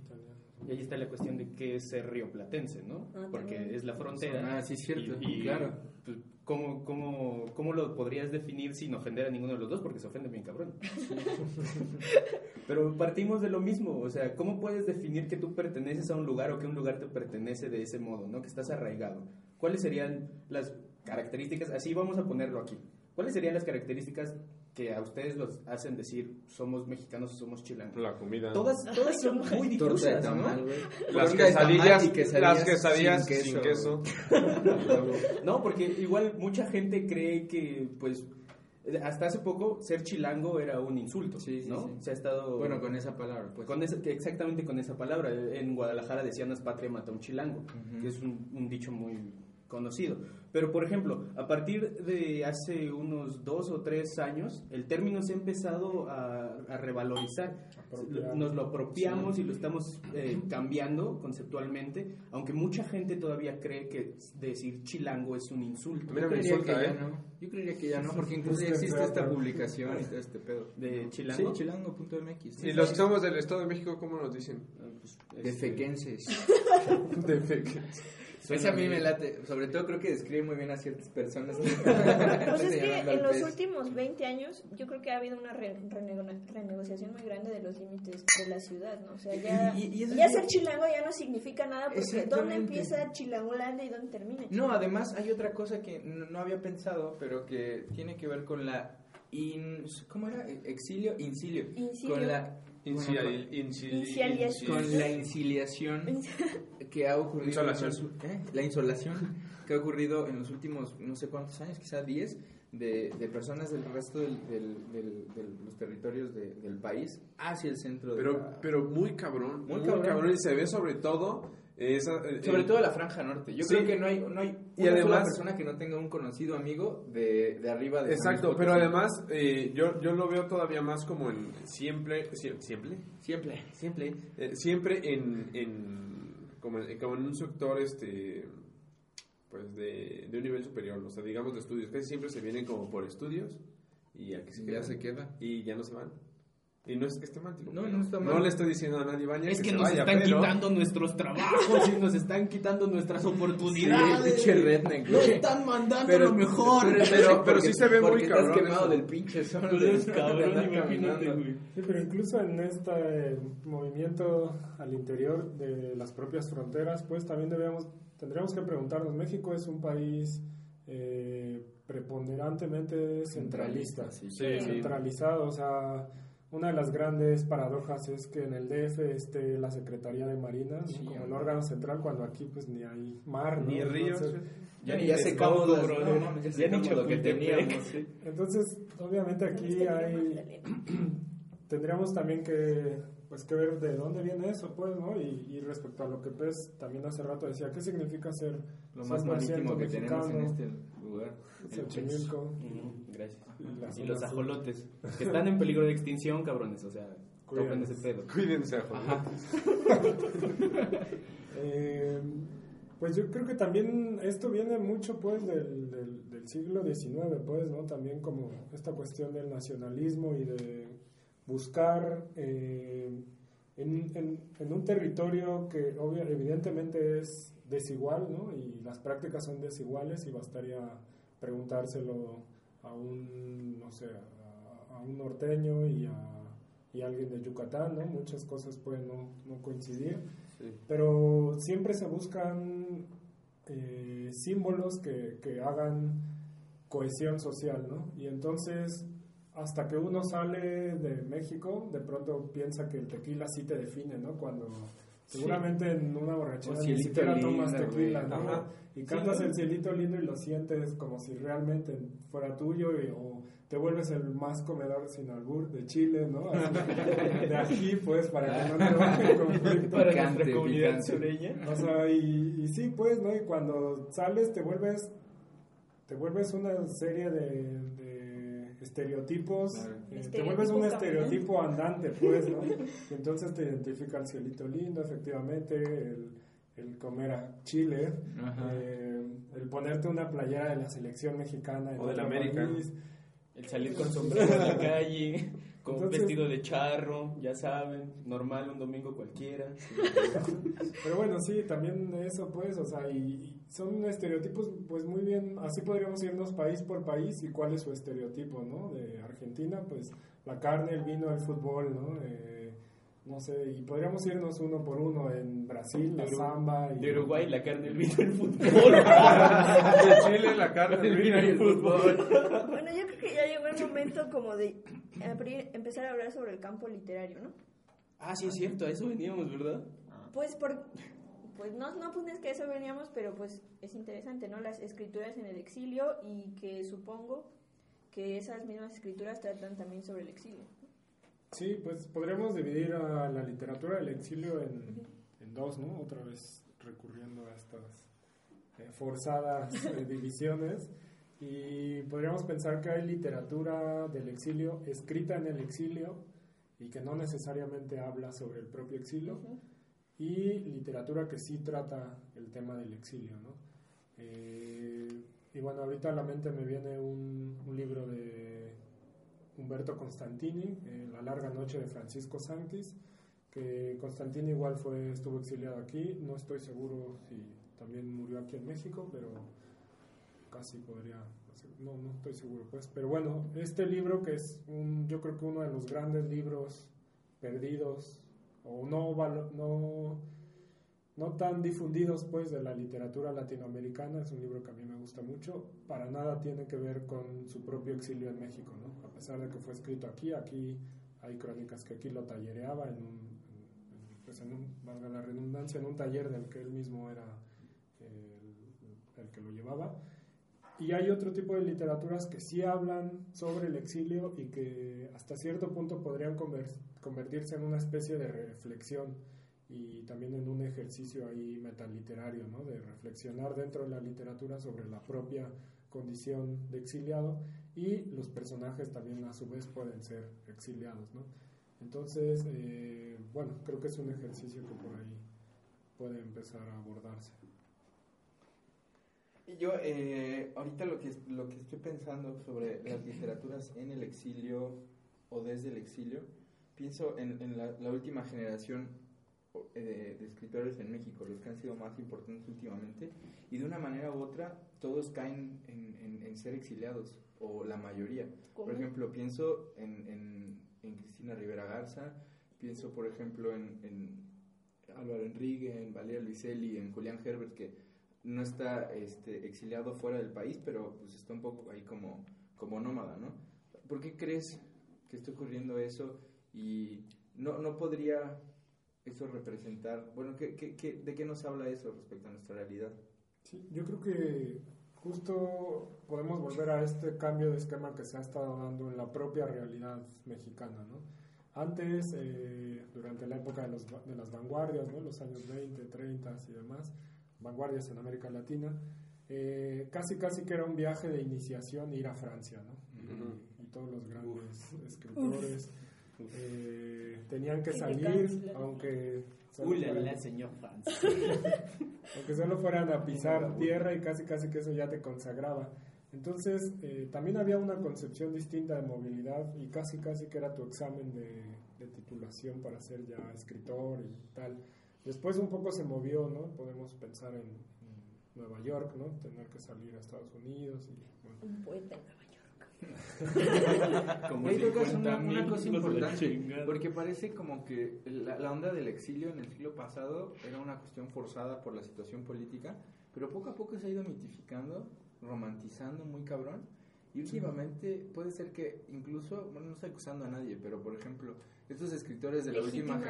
y ahí está la cuestión de qué es ser rioplatense, ¿no? Ah, Porque es la frontera. Ah, sí, cierto. Y, claro. Pues, ¿cómo, cómo, cómo lo podrías definir sin ofender a ninguno de los dos? Porque se ofende bien cabrón. Pero partimos de lo mismo. O sea, ¿cómo puedes definir que tú perteneces a un lugar o que un lugar te pertenece de ese modo, ¿no? Que estás arraigado. ¿Cuáles serían las características? Así vamos a ponerlo aquí. ¿Cuáles serían las características que a ustedes los hacen decir somos mexicanos o somos chilangos. La comida. Todas, todas son muy difusas, ¿no? Las quesadillas, y quesadillas las quesadillas sin queso. No, porque igual mucha gente cree que, pues, hasta hace poco ser chilango era un insulto, Sí, sí, ¿no? sí. Se ha estado... Bueno, con esa palabra, pues. Con esa- exactamente con esa palabra. En Guadalajara decían, es patria, mata a un chilango, que es un, un dicho muy conocido. Pero, por ejemplo, a partir de hace unos dos o tres años, el término se ha empezado a, a revalorizar. Apropiar. Nos lo apropiamos y lo estamos eh, cambiando conceptualmente, aunque mucha gente todavía cree que decir chilango es un insulto. A mí no Yo creería insulta, que ya ¿eh? no. Yo creería que ya no, porque incluso ya existe esta publicación y todo este pedo. ¿De chilango? Sí, chilango.mx. Y los que somos del Estado de México, ¿cómo nos dicen? Ah, pues, De este, fequenses. De feque. Esa a mí me late. Sobre todo creo que describe muy bien a ciertas personas. Pues es que en los últimos 20 años yo creo que ha habido una re- renego- renegociación muy grande de los límites de la ciudad, ¿no? O sea, ya, Y- y- y eso ya ser chilango ya no significa nada porque ¿dónde empieza Chilangolandia y dónde termina? No, además hay otra cosa que no, no había pensado, pero que tiene que ver con la... In, ¿Cómo era? Exilio, incilio. Incilio. Con la... Incial- bueno, incil- Incialiación. con la inciliación que ha ocurrido Insolación. en los- ¿eh? la insolación que ha ocurrido en los últimos no sé cuántos años quizá 10 de, de personas del resto del, del- del- de los territorios de- del país hacia el centro de Pero, la- pero muy cabrón. Muy Muy, cabrón. cabrón. Y se ve sobre todo. Esa, eh, sobre eh, todo la franja norte. Yo Sí. creo que no hay no hay Y una sola además- persona que no tenga un conocido amigo de, de arriba de Exacto, pero además eh, yo, yo lo veo todavía más como en siempre, sie- siempre, siempre. Siempre, eh, siempre en, en como, en como en un sector este pues de, de un nivel superior, o sea, digamos de estudios, casi siempre se vienen como por estudios y aquí se ya se queda. Y ya no se van. Y no es que esté mal, digo, No, pero no está mal. No le estoy diciendo a nadie Baña Es que se nos vaya, están pero- quitando nuestros trabajos y nos están quitando nuestras oportunidades. pinche redneck, Nos güey. están mandando Pero- lo mejor. pero- pero Porque- sí se ve muy porque estás cabrón quemado del pinche sol eres cabrón, imagínate, caminando. güey. Sí, pero incluso en este movimiento al interior de las propias fronteras, pues también debemos, tendríamos que preguntarnos, México es un país eh, preponderantemente centralista, Sí, Sí, sí. centralizado, o sea, una de las grandes paradojas es que en el DF esté la Secretaría de Marina ¿no? Sí, como el órgano central cuando aquí pues ni hay mar, ¿no? Ni ríos. Entonces, Ya, ni ya secamos las- no, ya secamos lo que teníamos. sí. Entonces, obviamente aquí hay tendríamos también que pues que ver de dónde viene eso, pues, ¿no? Y, y respecto a lo que Pez también hace rato decía, ¿qué significa ser Lo más 100% marítimo que tenemos en mexicano? este lugar. Xochimilco. Ujú, Gracias. Y los ajolotes, que están en peligro de extinción, cabrones, o sea, topen Cuídense. ese pedo. Cuídense. Ajá. Eh, pues yo creo que también esto viene mucho pues del, del, del siglo XIX, pues, ¿no? También como esta cuestión del nacionalismo y de buscar eh, en, en- en un territorio que obvia- evidentemente es desigual, ¿no? Y las prácticas son desiguales y bastaría preguntárselo a un, no sé, a, a un norteño y a, y alguien de Yucatán, ¿no? Muchas cosas pueden no, no coincidir pero siempre se buscan eh, símbolos que, que hagan cohesión social, ¿no? Y entonces, hasta que uno sale de México, de pronto piensa que el tequila sí te define, ¿no? Cuando seguramente en una borrachera ni siquiera lindo, tomas tequila. ¿no? Ajá. Y cantas el cielito lindo y lo sientes como si realmente fuera tuyo y- o te vuelves el más comedor sin albur de Chile, ¿no? De aquí, pues, para que no te vaya en conflicto. Para Picante, nuestra comunidad picante. sureña. O sea, y, y sí, pues, ¿no? Y cuando sales te vuelves, te vuelves una serie de, de estereotipos, Claro. eh, te vuelves un estereotipo andante, pues, ¿no? Y entonces te identifica el cielito lindo, efectivamente, el, el comer a chile, eh, el ponerte una playera de la selección mexicana en O de la América. país. El salir con sombrero a la calle, con Entonces- vestido de charro, ya saben, normal un domingo cualquiera. Pero bueno, sí, también eso pues, o sea, y, y son estereotipos pues muy bien, así podríamos irnos país por país y cuál es su estereotipo, ¿no? De Argentina, pues la carne, el vino, el fútbol, ¿no? Eh, no sé, y podríamos irnos uno por uno en Brasil, la samba. Y De Uruguay, la carne, el vino, el fútbol. De Chile, la carne, el vino y el fútbol. Bueno, yo creo que ya llegó el momento como de abrir- empezar a hablar sobre el campo literario, ¿no? Ah, sí, es cierto, a eso veníamos, ¿verdad? Pues por pues no, no pues es que a eso veníamos, pero pues es interesante, ¿no? Las escrituras en el exilio y que supongo que esas mismas escrituras tratan también sobre el exilio. Sí, pues podríamos dividir a la literatura del exilio en, en dos, ¿no? Otra vez recurriendo a estas eh, forzadas eh, divisiones. Y podríamos pensar que hay literatura del exilio escrita en el exilio y que no necesariamente habla sobre el propio exilio. Y literatura que sí trata el tema del exilio, ¿no? Eh, y bueno, ahorita a la mente me viene un, un libro de Humberto Constantini, eh, La larga noche de Francisco Sanctis, que Constantini igual fue, estuvo exiliado aquí, no estoy seguro si también murió aquí en México, pero casi podría, no, no estoy seguro pues, pero bueno, este libro que es un, yo creo que uno de los grandes libros perdidos o no, no, no tan difundidos pues de la literatura latinoamericana, es un libro que a mí me gusta mucho, para nada tiene que ver con su propio exilio en México, ¿no? A pesar de que fue escrito aquí, aquí hay crónicas que aquí lo tallereaba en un, pues en un, valga la redundancia, en un taller del que él mismo era el que lo llevaba. Y hay otro tipo de literaturas que sí hablan sobre el exilio y que hasta cierto punto podrían conver- convertirse en una especie de reflexión y también en un ejercicio ahí metaliterario, ¿no? de reflexionar dentro de la literatura sobre la propia condición de exiliado y los personajes también a su vez pueden ser exiliados. ¿no? Entonces, eh, bueno, creo que es un ejercicio que por ahí puede empezar a abordarse. Yo, eh, ahorita lo que, lo que estoy pensando sobre las literaturas en el exilio o desde el exilio, pienso en, en la, la última generación eh, de, escritores en México, los que han sido más importantes últimamente, y de una manera u otra todos caen en, en- en ser exiliados, o la mayoría. Por ¿Cómo? ejemplo, pienso en, Cristina Rivera Garza, pienso, por ejemplo, en, en Álvaro Enrique, en Valeria Luiselli, en Julián Herbert, que no está este, exiliado fuera del país, pero pues está un poco ahí como, como nómada, ¿no? ¿Por qué crees que está ocurriendo eso y no, no podría eso representar, bueno, ¿qué, qué, qué- de qué nos habla eso respecto a nuestra realidad? Sí, yo creo que justo podemos volver a este cambio de esquema que se ha estado dando en la propia realidad mexicana, ¿no? Antes, eh, durante la época de, los, de las vanguardias, ¿no? los años 20, 30 y demás, vanguardias en América Latina, eh, casi casi que era un viaje de iniciación ir a Francia, ¿no? Y- y, todos los grandes escritores eh, tenían que salir, aunque solo Uh, la, fueran- la, señor Franz. aunque solo fueran a pisar tierra y casi casi que eso ya te consagraba. Entonces, eh, también había una concepción distinta de movilidad y casi casi que era tu examen de, de titulación para ser ya escritor y tal. Después un poco se movió, ¿no? Podemos pensar en, en Nueva York, ¿no? Tener que salir a Estados Unidos y bueno. Un poeta en Nueva York. Como Ahí tocas una, 50,000 una cosa importante, porque parece como que la, la onda del exilio en el siglo pasado era una cuestión forzada por la situación política, pero poco a poco se ha ido mitificando, romantizando muy cabrón, y últimamente puede ser que incluso, bueno, no estoy acusando a nadie, pero por ejemplo, estos escritores de la última.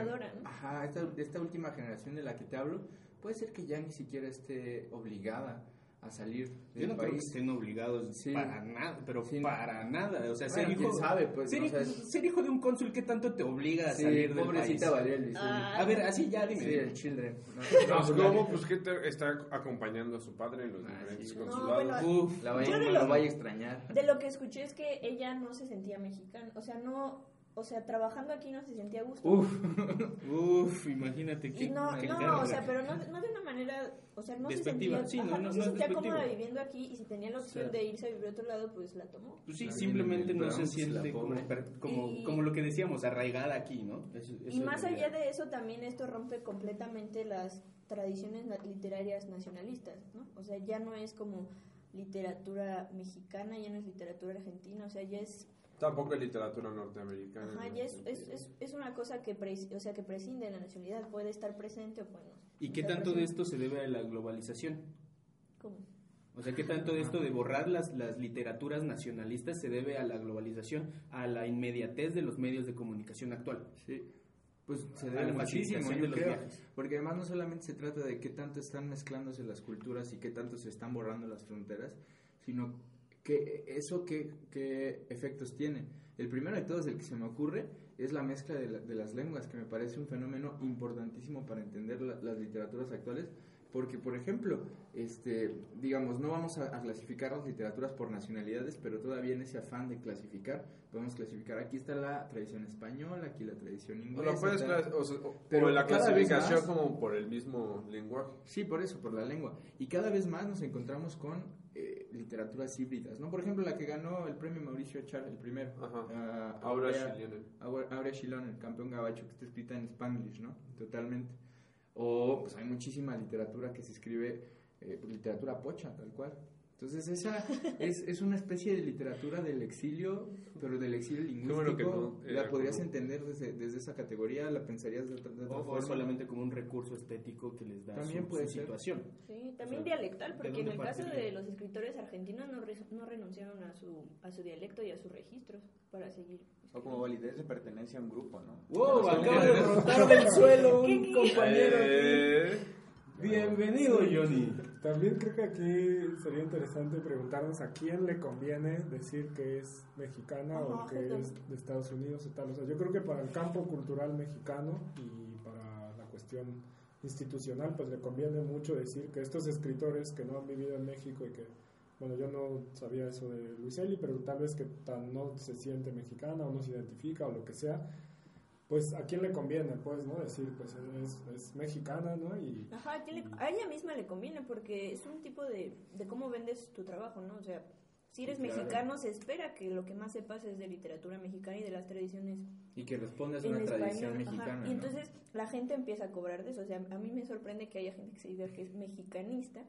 Ajá, esta, esta última generación de la que te hablo, puede ser que ya ni siquiera esté obligada a salir del Yo no creo que país. estén obligados Sí. para nada, pero Sí. para nada. O sea, Bueno, ser hijo, sabe, pues, ser, ¿no? hijo, O sea, ser hijo de un cónsul, ¿qué tanto te obliga a Sí, salir del pobrecita país? Valeria. Ah. A ver, así ya dime. Sí, el children. No, Pues, no, ¿Cómo? Pues que te- está acompañando a su padre en los Ah, diferentes sí. No, consulados. bueno, Uf, La vaya, Yo de no lo- la vaya a extrañar. De lo que escuché es que ella no se sentía mexicana, o sea, no, o sea, trabajando aquí no se sentía a gusto. uf, uf, imagínate que. no, no, o sea, pero no, no de una manera, o sea, no se sentía, sí, no, ajá, no, no no se sentía cómoda viviendo aquí y si tenía la opción O sea, de irse a vivir a otro lado, pues la tomó. Pues sí, La simplemente no se siente como, como, Y- como lo que decíamos, arraigada aquí, ¿no? Eso- Y más allá de eso, también esto rompe completamente las tradiciones literarias nacionalistas, ¿no? O sea, ya no es como literatura mexicana, ya no es literatura argentina, o sea, ya es Tampoco es literatura norteamericana. Ajá, y es, es, es, es una cosa que, pres- o sea, que prescinde de la nacionalidad, puede estar presente o puede no. ¿Y qué tanto de presente. esto se debe a la globalización? ¿Cómo? O sea, ¿qué tanto de esto de borrar las, las literaturas nacionalistas se debe a la globalización, a la inmediatez de los medios de comunicación actual? Sí. Pues se A debe la muchísimo, yo de los creo. viajes. Porque además no solamente se trata de qué tanto están mezclándose las culturas y qué tanto se están borrando las fronteras, sino que eso qué, qué efectos tiene. El primero de todos, el que se me ocurre, es la mezcla de, la- de las lenguas, que me parece un fenómeno importantísimo para entender la- las literaturas actuales. Porque, por ejemplo, este, digamos, no vamos a, a clasificar las literaturas por nacionalidades, pero todavía en ese afán de clasificar, podemos clasificar, aquí está la tradición española, aquí la tradición O, inglesa. lo puedes tal. o sea, o- Pero o la clasificación más- como por el mismo lenguaje. Sí, por eso, por la lengua. Y cada vez más nos encontramos con eh, literaturas híbridas, ¿no? Por ejemplo, la que ganó el premio Mauricio Char, el primero. Ajá. Ahora Aurea- Shilon, el campeón gabacho, que está escrita en Spanglish, ¿no? Totalmente. O, pues hay muchísima literatura que se escribe, eh, literatura pocha, tal cual. Entonces, esa es, es una especie de literatura del exilio, pero del exilio lingüístico. bueno que no la era podrías como- entender desde, desde esa categoría, la pensarías de, otra- de otra O, o forma. solamente como un recurso estético que les da También su, puede su ser. situación. Sí, también O sea, dialectal, ¿de porque en el caso de los escritores argentinos no, re- no renunciaron a su, a su dialecto y a sus registros para seguir. O como validez de pertenencia a un grupo, ¿no? ¡Wow! Acaba de brotar del suelo ¿Qué, un compañero. Eh, Bienvenido, Johnny. También creo que aquí sería interesante preguntarnos a quién le conviene decir que es mexicana o que es de Estados Unidos y tal. O sea, yo creo que para el campo cultural mexicano y para la cuestión institucional, pues le conviene mucho decir que estos escritores que no han vivido en México y que, bueno, yo no sabía eso de Luiselli, pero tal vez que tan no se siente mexicana o no se identifica o lo que sea, pues a quién le conviene, pues, ¿no? Decir, pues es, es mexicana, ¿no? Y, Ajá, ¿a, quién le- a ella misma le conviene porque es un tipo de, de cómo vendes tu trabajo, ¿no? O sea, si eres Claro. mexicano, se espera que lo que más sepas es de literatura mexicana y de las tradiciones Y que respondas a una tradición español. Ajá, mexicana. Y ¿no? entonces la gente empieza a cobrar de eso. O sea, a mí me sorprende que haya gente que se diga que es mexicanista.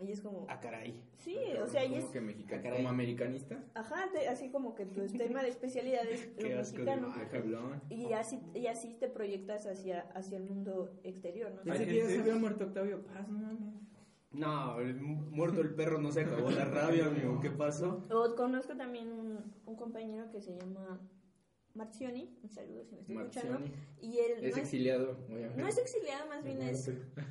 Y es como, Ah, caray. sí, o sea, y ¿Cómo es, que mexicano? Ah, caray. ¿Como americanista? ajá, te- así como que tu tema de especialidad es lo Qué asco de mexicano. Y así, y así te proyectas hacia, hacia el mundo exterior, ¿no? Pensé que ya se había muerto Octavio Paz, no mames. No, el muerto el perro no se acabó la rabia, amigo. ¿Qué pasó? O conozco también un, un compañero que se llama Marcioni, un saludo si me estoy escuchando. Y él Es no, exiliado, obviamente. no es exiliado, más bien es...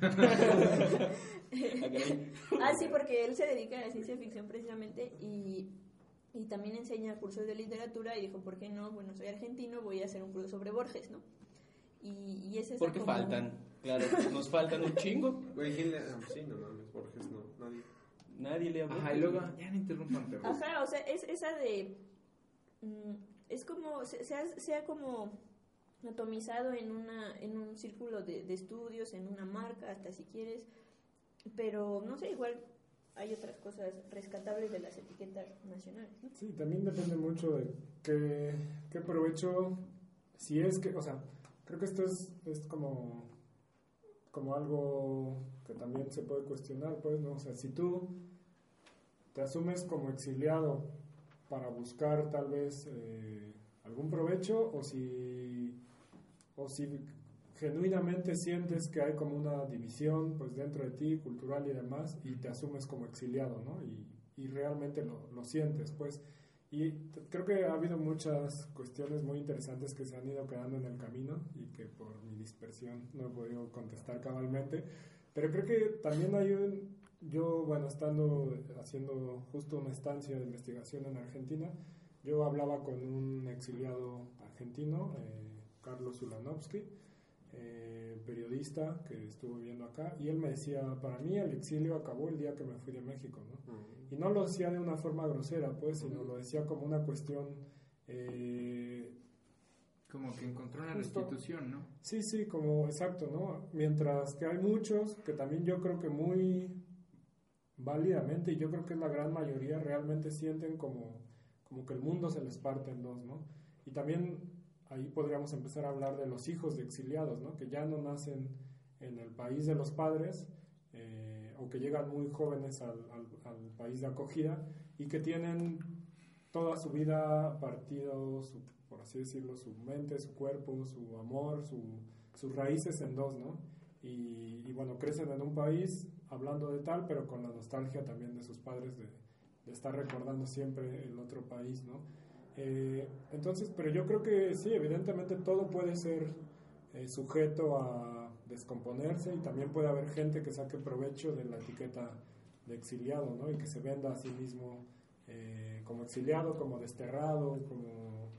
ah, sí, porque él se dedica a la ciencia ficción precisamente y, y también enseña cursos de literatura y dijo, ¿por qué no? Bueno, soy argentino, voy a hacer un curso sobre Borges, ¿no? Y, y es Porque como- faltan. Claro, nos faltan un chingo. Güey, ¿quién le- ah, Sí, no mames, Borges no, nadie. Nadie le Ajá, y luego, ya no interrumpan. Ajá, o sea, es esa de... mm, es como, se, se ha, como atomizado en, una, en un círculo de, de estudios, en una marca, hasta si quieres, pero no sé, igual hay otras cosas rescatables de las etiquetas nacionales. ¿no? Sí, también depende mucho de qué, qué provecho, si es que, o sea, creo que esto es, es como, como algo que también se puede cuestionar, pues, ¿no? O sea, si tú te asumes como exiliado para buscar tal vez eh, algún provecho o si, o si genuinamente sientes que hay como una división pues dentro de ti cultural y demás y te asumes como exiliado, ¿no? Y, y realmente lo, lo sientes, pues. Y creo que ha habido muchas cuestiones muy interesantes que se han ido quedando en el camino y que por mi dispersión no he podido contestar cabalmente. Pero creo que también hay un, yo, bueno, estando haciendo justo una estancia de investigación en Argentina, yo hablaba con un exiliado argentino, eh, Carlos Ulanovsky, eh, periodista que estuvo viviendo acá, y él me decía, para mí el exilio acabó el día que me fui de México, ¿no? Y no lo decía de una forma grosera, pues, sino lo decía como una cuestión... eh, Como que encontró una Justo. restitución, ¿no? Sí, sí, como exacto, ¿no? Mientras que hay muchos que también yo creo que muy válidamente, y yo creo que la gran mayoría, realmente sienten como, como que el mundo se les parte en dos, ¿no? Y también ahí podríamos empezar a hablar de los hijos de exiliados, ¿no? Que ya no nacen en el país de los padres, eh, o que llegan muy jóvenes al, al- al país de acogida, y que tienen toda su vida partido, su, por así decirlo, su mente, su cuerpo, su amor, su, sus raíces en dos, ¿no? Y, y, bueno, crecen en un país hablando de tal, pero con la nostalgia también de sus padres de, de estar recordando siempre el otro país, ¿no? Eh, entonces, pero yo creo que sí, evidentemente todo puede ser eh, sujeto a descomponerse y también puede haber gente que saque provecho de la etiqueta de exiliado, ¿no? Y que se venda a sí mismo eh, como exiliado, como desterrado, como,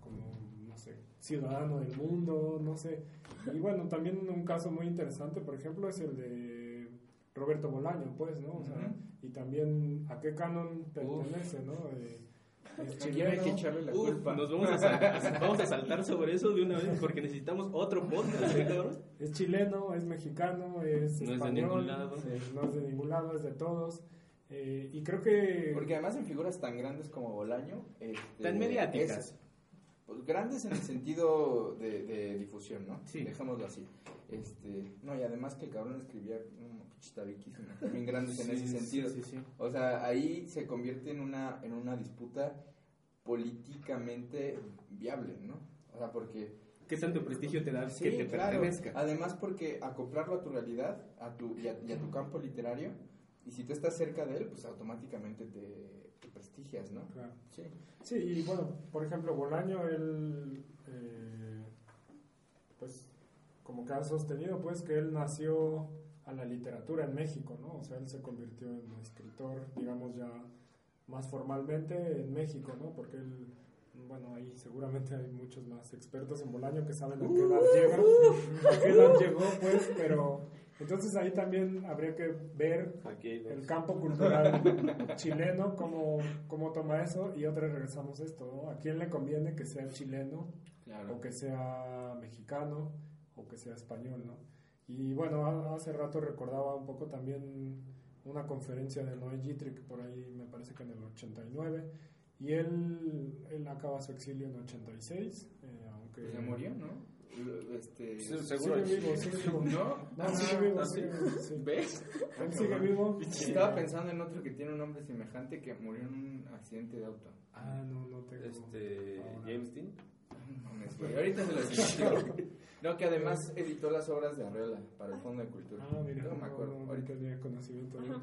como, no sé, ciudadano del mundo, no sé. Y bueno, también un caso muy interesante, por ejemplo, es el de Roberto Bolaño, pues, ¿no? O sea, y también a qué canon pertenece, ¿no? Eh, es chileno. hay que echarle la Uf, culpa. nos vamos a, sal- vamos a saltar sobre eso de una vez porque necesitamos otro podcast, ¿eh, cabrón? Es chileno, es mexicano, es No es de ningún lado. eh, no es de ningún lado, es de todos. Eh, y creo que... Porque además en figuras tan grandes como Bolaño... este, Tan mediáticas. es- pues, grandes en el sentido de, de difusión, ¿no? Sí. Dejémoslo así. Este, no, y además que el cabrón escribía no, pinches tabiquísimas, también grandes en ese sentido. sí, sí. O sea, ahí se convierte en una, en una disputa políticamente viable, ¿no? O sea, porque... ¿Qué tanto prestigio te da Sí, que te claro. pertenezca? Además porque acoplarlo a tu realidad a tu, y, a, y a tu campo literario, y si tú estás cerca de él, pues automáticamente te, prestigias, ¿no? Claro. Sí. Sí, y bueno, por ejemplo, Bolaño, él, eh, pues, como que ha sostenido, pues, que él nació a la literatura en México, ¿no? O sea, él se convirtió en escritor, digamos, ya más formalmente en México, ¿no? Porque él, bueno, ahí seguramente hay muchos más expertos en Bolaño que saben a qué edad llega, a qué edad llegó, pues, pero entonces ahí también habría que ver Aquí el campo cultural chileno, cómo, cómo toma eso, y otra vez regresamos a esto, ¿no? ¿A quién le conviene que sea chileno, Claro. o que sea mexicano, o que sea español, ¿no? Y bueno, ha- hace rato recordaba un poco también una conferencia de Noé Gitrick, por ahí me parece que en el 89, y él, él acaba su exilio en 86, eh, aunque... Pues ya murió, ¿no? Este, Sí, seguro. Sigue vivo, sigue vivo. ¿No? No, sigue vivo, ¿Ah, sigue vivo, sí. ¿Ves? Él sigue vivo. Estaba pensando en otro que tiene un nombre semejante que murió en un accidente de auto. Ah, no, no tengo. Este, ahora. James Dean. No. Ahorita se investigo. No, que además editó las obras de Arreola para el Fondo de Cultura. Ah, mira, no me acuerdo. no, no Ahorita. tenía conocimiento de él.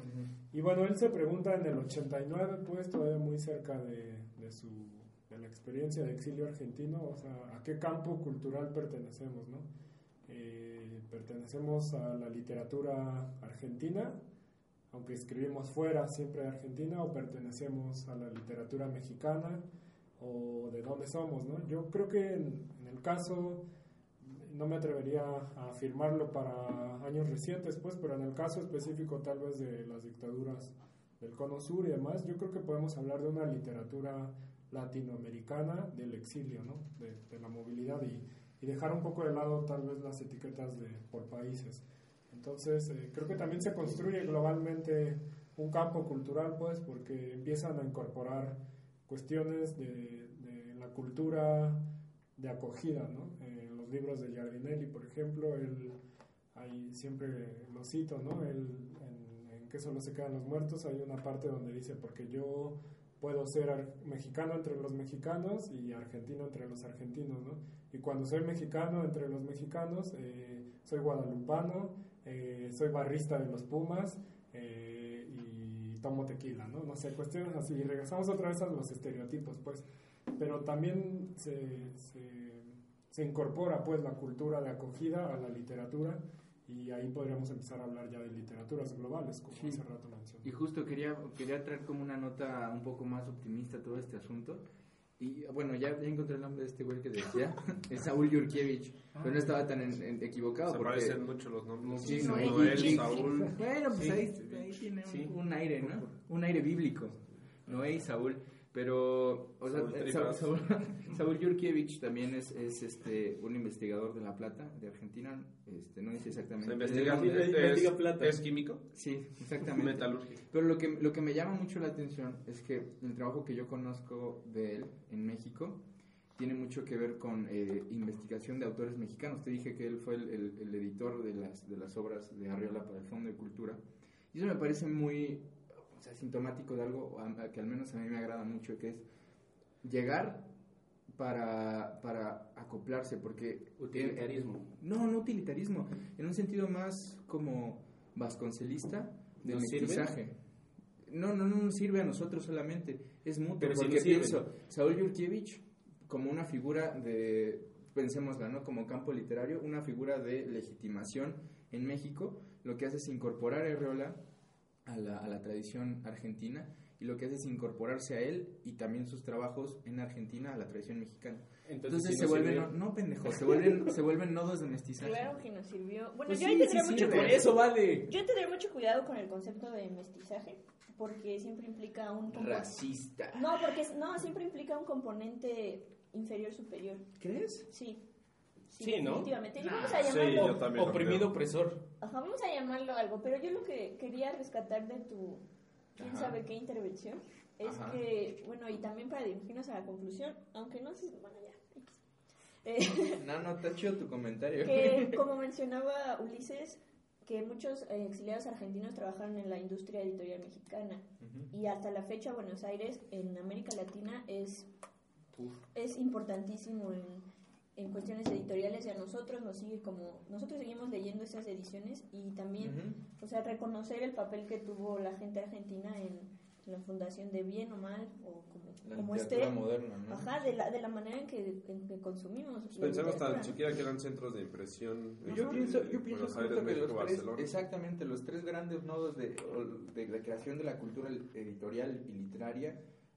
Y bueno, él se pregunta en el 89, pues todavía muy cerca de, de su de la experiencia de exilio argentino, o sea, a qué campo cultural pertenecemos, ¿no? Eh, pertenecemos a la literatura argentina, aunque escribimos fuera siempre de Argentina, o pertenecemos a la literatura mexicana, o de dónde somos, ¿no? Yo creo que en, en el caso no me atrevería a afirmarlo para años recientes, pues, pero en el caso específico tal vez de las dictaduras del Cono Sur y demás, yo creo que podemos hablar de una literatura latinoamericana del exilio, ¿no? De, de la movilidad y, y dejar un poco de lado tal vez las etiquetas de, por países. Entonces, eh, creo que también se construye globalmente un campo cultural, pues, porque empiezan a incorporar cuestiones de, de la cultura de acogida, ¿no? Eh, los libros de Giardinelli, por ejemplo, él, ahí siempre lo cito, ¿no? Él, en, en que solo se quedan los muertos, hay una parte donde dice, porque yo puedo ser mexicano entre los mexicanos y argentino entre los argentinos, ¿no? Y cuando soy mexicano entre los mexicanos, eh, soy guadalupano, eh, soy barrista de los Pumas eh, y tomo tequila, ¿no? No sé, cuestiones así. Y regresamos otra vez a los estereotipos, pues. Pero también se, se, se incorpora, pues, la cultura de acogida a la literatura y ahí podríamos empezar a hablar ya de literaturas globales, como Sí. hace rato mencioné. Y justo quería, quería traer como una nota un poco más optimista todo este asunto. Y bueno, ya, ya encontré el nombre de este güey que decía, es Saúl Yurkiewicz, pero no estaba tan en- en- equivocado Se porque... parecen mucho los nombres. Sí, Noel, Noel. Saúl. Bueno, pues Sí. ahí, ahí tiene un, Sí. un aire, ¿no? Un aire bíblico. Noé y Saúl. Pero, o sea, Saúl eh, Tripas. Saúl, Saúl Yurkiewicz también es, es este, un investigador de La Plata, de Argentina. Este, no dice exactamente. investiga, Sí, es, investiga plata. es químico, Sí, exactamente. metalúrgico. Pero lo que, lo que me llama mucho la atención es que el trabajo que yo conozco de él en México tiene mucho que ver con eh, investigación de autores mexicanos. Te dije que él fue el, el- el editor de las, de las obras de Arriola para el Fondo de Cultura. Y eso me parece muy o sea, sintomático de algo a- a que al menos a mí me agrada mucho, que es llegar para, para acoplarse, porque... Utilitarismo. no, no utilitarismo, en un sentido más como vasconcelista de ¿Nos sirve? mestizaje. No, no, no sirve a nosotros solamente, es mutuo, Pero porque pienso, Saúl Yurkiewicz como una figura de, pensémosla, ¿no? Como campo literario, una figura de legitimación en México, lo que hace es incorporar a Herreola a la, a la tradición argentina y lo que hace es incorporarse a él y también sus trabajos en Argentina a la tradición mexicana. Entonces, se vuelven, no, no, pendejo, se vuelven, se vuelven nodos de mestizaje. Claro que nos sirvió. Bueno, Pues yo sí, ahí sí mucho cuidado. eso vale. Yo tendría mucho cuidado con el concepto de mestizaje, porque siempre implica un Racista. No, porque no, siempre implica un componente inferior superior. ¿Crees? Sí. Sí, ¿no? Definitivamente. Y Nah, vamos a sí, llamarlo, yo también lo Oprimido opresor. ajá, vamos a llamarlo algo, pero yo lo que quería rescatar de tu quién Ajá. sabe qué intervención es Ajá. que, bueno, y también para dirigirnos a la conclusión, aunque no sé, bueno, ya. Eh, No, no, está chido tu comentario. que como mencionaba Ulises, que muchos eh, exiliados argentinos trabajaron en la industria editorial mexicana Ujú. y hasta la fecha Buenos Aires en América Latina es, Uf. es importantísimo en, en cuestiones editoriales y a nosotros nos sigue como nosotros seguimos leyendo esas ediciones y también o sea reconocer el papel que tuvo la gente argentina en la fundación de bien o mal o como, La como literatura esté moderna, ¿no? ajá de la, de la manera en que, en que consumimos la Pensemos tan siquiera que eran centros de impresión. Yo este, pienso, yo pienso que los tres, exactamente, los tres grandes nodos de, de la creación de la cultura editorial y literaria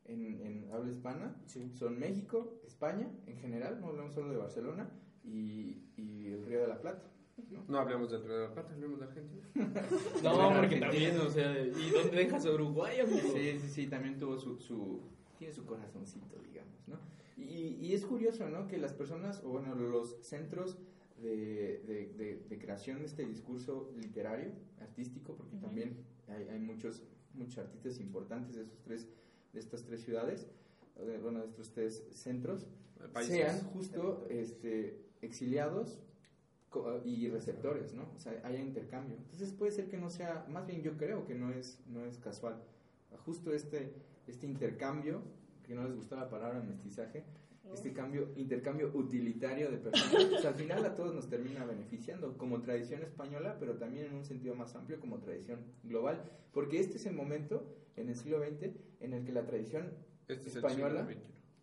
en, en habla hispana son México, España en general, no hablamos solo de Barcelona, y, y el Río de la Plata. ¿no? No hablemos del Río de la Plata, hablemos de Argentina. No, porque también, o sea, ¿y dónde dejas a Uruguay, amigo? Sí, sí, sí, también tuvo su, su tiene su corazoncito, digamos, ¿no? Y, y es curioso, ¿no? Que las personas, o bueno, los centros de, de, de- de creación de este discurso literario, artístico, porque Ujú. también hay, hay muchos, muchos artistas importantes de, esos tres, de estas tres ciudades, de, bueno, de estos tres centros, Países. sean justo este, exiliados y receptores, ¿no? O sea, haya intercambio. Entonces puede ser que no sea, más bien yo creo que no es, no es casual. Justo este, este intercambio, que no les gustó la palabra mestizaje, este cambio, intercambio utilitario de personas, pues al final a todos nos termina beneficiando, como tradición española, pero también en un sentido más amplio como tradición global, porque este es el momento en el siglo XX en el que la tradición Este española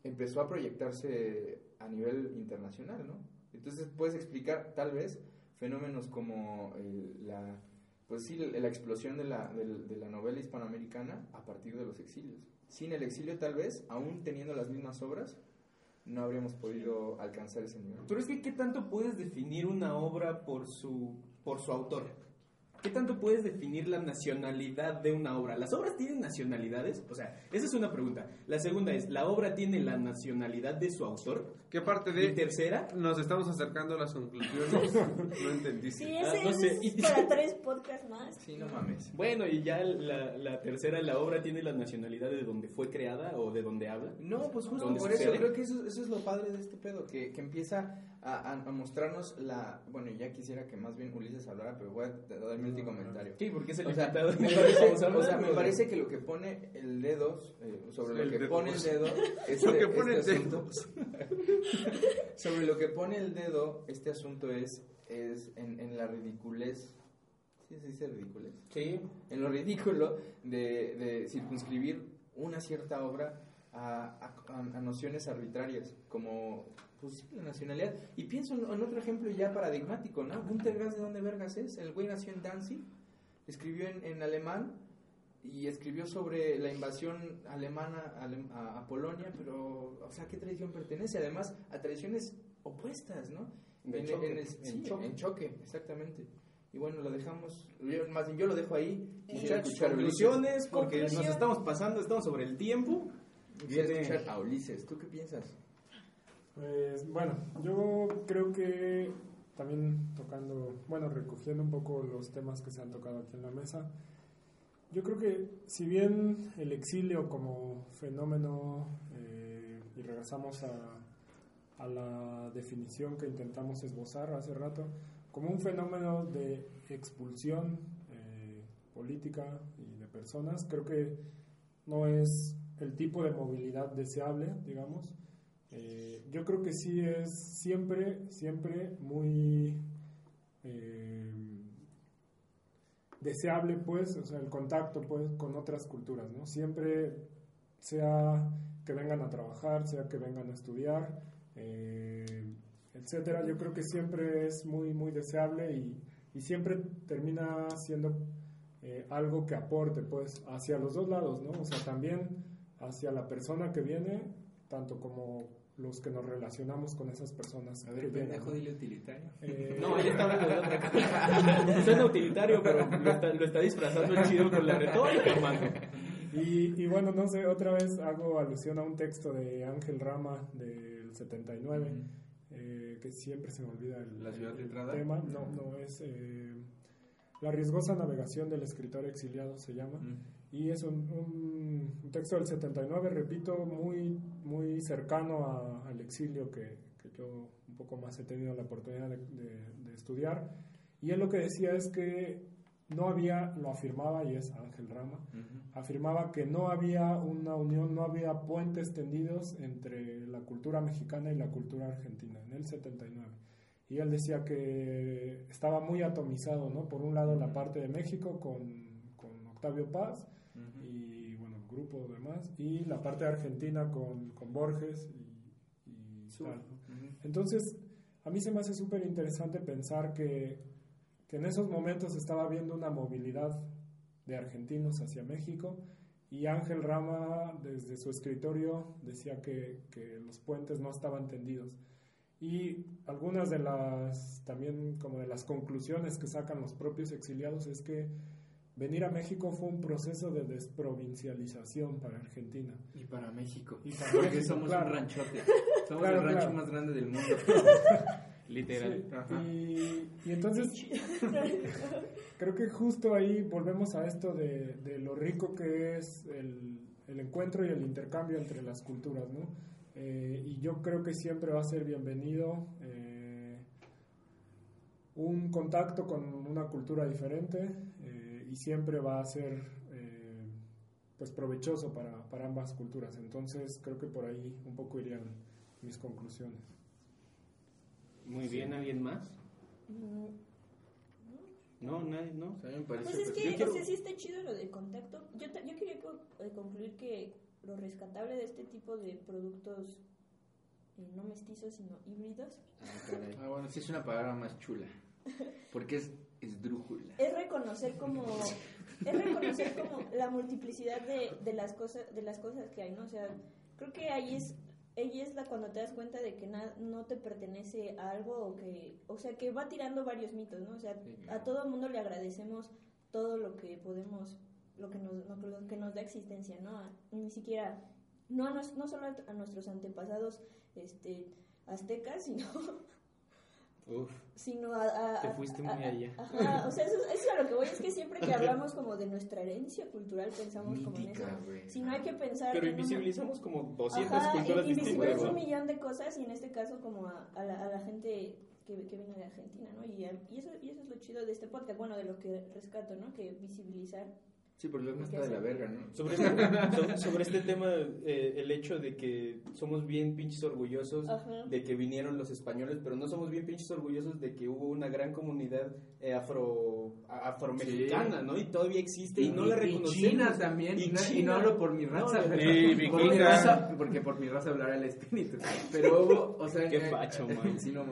empezó a proyectarse a nivel internacional, ¿no? Entonces puedes explicar tal vez fenómenos como el- la, pues sí, la, explosión de la, del- de la novela hispanoamericana a partir de los exilios. Sin el exilio tal vez, aún teniendo las mismas obras, no habríamos podido alcanzar ese nivel. Pero es que, ¿qué tanto puedes definir una obra por su, por su autor? ¿Qué tanto puedes definir la nacionalidad de una obra? ¿Las obras tienen nacionalidades? O sea, esa es una pregunta. La segunda es, ¿la obra tiene la nacionalidad de su autor? ¿Qué parte Y de tercera, nos estamos acercando a las conclusiones? no entendiste. Sí, Ah, ese no sé. es para tres podcasts más. Sí, no mames. bueno, y ya la, la tercera, ¿la obra tiene la nacionalidad de donde fue creada o de donde habla? No, pues justo ¿Dónde por eso sucede? creo que eso, eso es lo padre de este pedo, que, que empieza a, a- a mostrarnos la... Bueno, ya quisiera que más bien Ulises hablara, pero voy a dar mi último comentario. Sí, porque es el O sea, invitado. me parece, o sea, me ¿no? parece que lo que pone el dedo, eh, sobre Sí, lo que pone el dedo, este, Lo que pone este el asunto- sobre lo que pone el dedo, este asunto es, es en, en la ridiculez, ¿sí se dice ridiculez? Sí, en lo ridículo de, de circunscribir una cierta obra a, a- a nociones arbitrarias, como pues, la nacionalidad. Y pienso en, en otro ejemplo ya paradigmático, ¿no? Günter Grass, ¿de dónde vergas es? El güey nació en Danzig, escribió en, en alemán y escribió sobre la invasión alemana a, Alem- a- a Polonia, pero, o sea, ¿a qué tradición pertenece? Además, a tradiciones opuestas, ¿no? De En- choque, en el- en sí, choque. en choque, exactamente. Y bueno, lo dejamos, yo- más bien yo lo dejo ahí. Muchachos, Ulises. conclusiones, porque nos Conclusión. estamos pasando, estamos sobre el tiempo. Viene- escuchar a Ulises. ¿Tú qué piensas? Pues bueno, yo creo que también tocando, bueno, recogiendo un poco los temas que se han tocado aquí en la mesa, yo creo que si bien el exilio como fenómeno, eh, y regresamos a, a la definición que intentamos esbozar hace rato, como un fenómeno de expulsión eh, política y de personas, creo que no es el tipo de movilidad deseable, digamos. Eh, yo creo que sí es siempre, siempre muy eh, deseable, pues, el contacto, pues, con otras culturas, ¿no? Siempre, sea que vengan a trabajar, sea que vengan a estudiar, eh, etcétera, yo creo que siempre es muy, muy deseable y, y siempre termina siendo eh, algo que aporte, pues, hacia los dos lados, ¿no? O sea, también hacia la persona que viene, tanto como los que nos relacionamos con esas personas. A ver, pendejo, ¿no? dile utilitario. Eh, No, ella está hablando. Suena utilitario, pero lo está, lo está disfrazando el chido con la retórica, hermano. Y, y bueno, no sé, otra vez hago alusión a un texto de Ángel Rama del 79, eh, que siempre se me olvida el, ¿La ciudad el tema. No, no, es eh, La riesgosa navegación del escritor exiliado, se llama. Y es un, un- un texto del 79, repito, muy, muy cercano a- al exilio que, que yo un poco más he tenido la oportunidad de, de- de estudiar. Y él lo que decía es que no había, lo afirmaba, y es Ángel Rama, afirmaba que no había una unión, no había puentes tendidos entre la cultura mexicana y la cultura argentina, en el 79. Y él decía que estaba muy atomizado, ¿no? Por un lado la parte de México con, con Octavio Paz grupo demás, y la parte de Argentina con, con Borges y, y tal. Entonces, a mí se me hace súper interesante pensar que, que en esos momentos estaba habiendo una movilidad de argentinos hacia México y Ángel Rama desde su escritorio decía que, que los puentes no estaban tendidos. Y algunas de las, también como de las conclusiones que sacan los propios exiliados es que venir a México fue un proceso de desprovincialización para Argentina. Y para México. Y para Porque México, somos claro. un ranchote. Somos Claro, el rancho claro. más grande del mundo. Literal. Sí, Ajá. y, y entonces creo que justo ahí volvemos a esto de, de lo rico que es el, el encuentro y el intercambio entre las culturas, ¿no? Eh, y yo creo que siempre va a ser bienvenido eh, un contacto con una cultura diferente eh, y siempre va a ser eh, pues provechoso para, para ambas culturas. Entonces creo que por ahí un poco irían mis conclusiones. Muy bien, ¿alguien más? No, nadie, no. O sea, a mí me parece Pues es que, quiero- o sea, sí está chido lo del contacto. Yo, yo quería eh, concluir que lo rescatable de este tipo de productos eh, no mestizos, sino híbridos, Ah, bueno, sí es una palabra más chula. Porque es esdrújula. es reconocer como es reconocer como la multiplicidad de, de las cosas de las cosas que hay no o sea creo que ahí es ahí es la cuando te das cuenta de que na- no te pertenece a algo o que o sea que va tirando varios mitos no o sea Sí, claro. a todo el mundo le agradecemos todo lo que podemos lo que nos lo que nos da existencia no A- ni siquiera no a nos- no solo a nuestros antepasados este aztecas sino Uf, sino a, a- Te fuiste a- muy a- allá. ajá, o sea, eso, eso es a lo que voy, es que siempre que hablamos como de nuestra herencia cultural pensamos como en eso. Si no hay que pensar pero una- invisibilizamos como 200 Ajá, culturas distintas. un millón de cosas y en este caso como a, a la, a la gente que, que viene de Argentina, ¿no? Y, a- y eso, y eso es lo chido de este podcast, bueno, de lo que rescato, ¿no? Que visibilizar. Sí, porque luego está de la verga, ¿no? Sobre este, so- sobre este tema, eh, el hecho de que somos bien pinches orgullosos Ajá. de que vinieron los españoles, pero no somos bien pinches orgullosos de que hubo una gran comunidad eh, afro afromexicana, ¿no? Y todavía existe y, no la Y reconocemos. China también, y, no, y China. no hablo por mi raza, No, pero- y por mi raza, porque por mi raza hablará el espíritu. Pero hubo, o sea, Qué facho, eh, man. sí, no.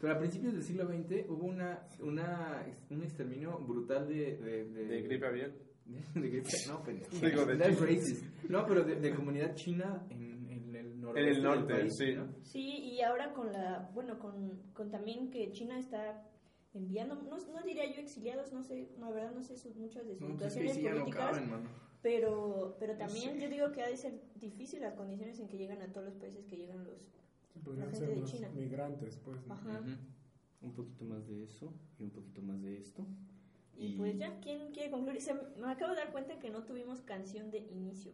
Pero a principios del siglo XX hubo una, una, un exterminio brutal de... De, de, De gripe aviar. de gripe, no, pendejo. Digo, de That's racist. No, pero de, de comunidad china en, en el norte. En el norte, sí. Sí, y ahora con la, bueno, con, con también que China está enviando, no, no diría yo exiliados, no sé, la verdad no sé sus, muchas de sus No, pues es que situaciones sí ya no políticas. caben, mano. Pero, pero también yo digo que ha de ser difícil las condiciones en que llegan a todos los países que llegan los... Podrían gente ser de los China. migrantes, pues. ¿no? Ajá. Ujú. Un poquito más de eso y un poquito más de esto. Y pues ya, ¿quién quiere concluir? Se- me acabo de dar cuenta que no tuvimos canción de inicio.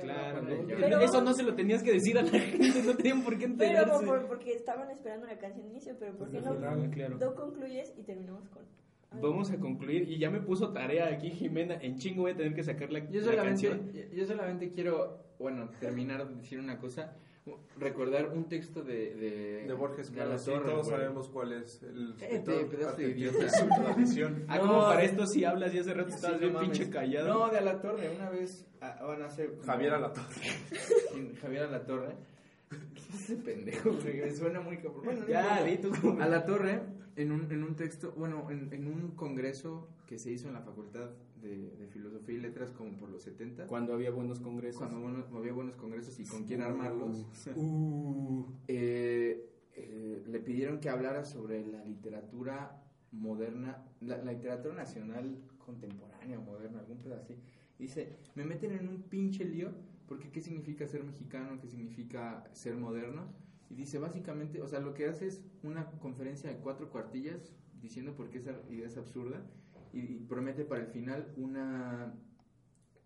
Claro. Pero- eso no se lo tenías que decir a la gente, no tenían por qué Pero enterarse. por- porque estaban esperando la canción de inicio, pero ¿por qué Pues no, claro. no concluyes y terminamos con vamos a concluir y ya me puso tarea aquí Jimena, en chingo voy a tener que sacar la, Yo la canción. yo solamente quiero, bueno, terminar de decir una cosa, recordar un texto de... De, De Borges, claro, La sí, Torre, todos güey. sabemos cuál es el Cállate, escritor pedazo de argentino idiota. de su tradición. Ah, No, como para esto si hablas y hace rato Sí, estabas bien pinche callado. No, de La Torre, una vez ah, van a hacer... como- Javier Alatorre. Sí, Javier Alatorre. ¿Qué es ese pendejo? güey? Me suena muy cabrón. Bueno, no Ya, importa. di tú. A la torre, en un, en un texto, bueno, en, en un congreso que se hizo en la Facultad de, de Filosofía y Letras como por los 70, Cuando había buenos congresos. cuando bueno, había buenos congresos y con quién armarlos, Uh, eh, eh, le pidieron que hablara sobre la literatura moderna, la, la literatura nacional contemporánea, moderna, algún pedo así. Dice, me meten en un pinche lío, porque ¿qué significa ser mexicano? ¿Qué significa ser moderno? Y dice, básicamente, o sea, lo que hace es una conferencia de cuatro cuartillas diciendo por qué esa idea es absurda y, y promete para el final una,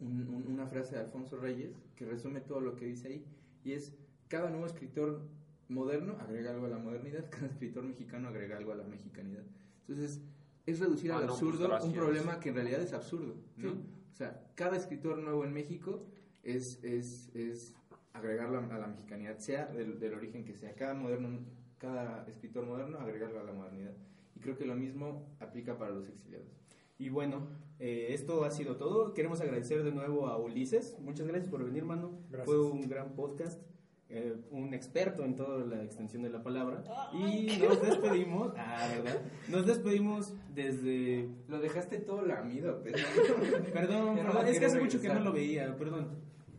un- un- una frase de Alfonso Reyes que resume todo lo que dice ahí y es, cada nuevo escritor moderno agrega algo a la modernidad, cada escritor mexicano agrega algo a la mexicanidad. Entonces, es reducir Ah, al no, pues, absurdo un gracias. problema que en realidad es absurdo, ¿no? Sí. O sea, cada escritor nuevo en México es, es, es agregarlo a la mexicanidad, sea del, del origen que sea. Cada, moderno, cada escritor moderno agregarlo a la modernidad. Y creo que lo mismo aplica para los exiliados. Y bueno, eh, esto ha sido todo. Queremos agradecer de nuevo a Ulises. Muchas gracias por venir, mano. Gracias. Fue un gran podcast. eh, un experto en toda la extensión de la palabra. Y nos despedimos. Ah, ¿verdad? Nos despedimos desde. Lo dejaste todo lamido. Perdón, perdón, es que hace mucho que no lo veía, perdón.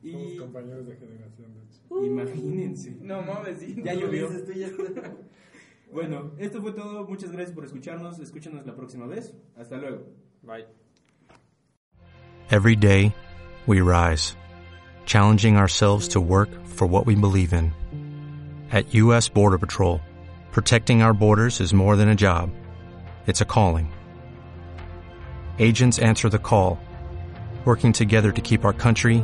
Somos compañeros de generación, de hecho. Uh. imagínense. No mames, sí, Ya llovió. dices tú, ya está. Bueno, esto fue todo. Muchas gracias por escucharnos. Escúchanos la próxima vez. Hasta luego. Bye. Every day, we rise, challenging ourselves to work for what we believe in. At U.S. Border Patrol, protecting our borders is more than a job, it's a calling. Agents answer the call, working together to keep our country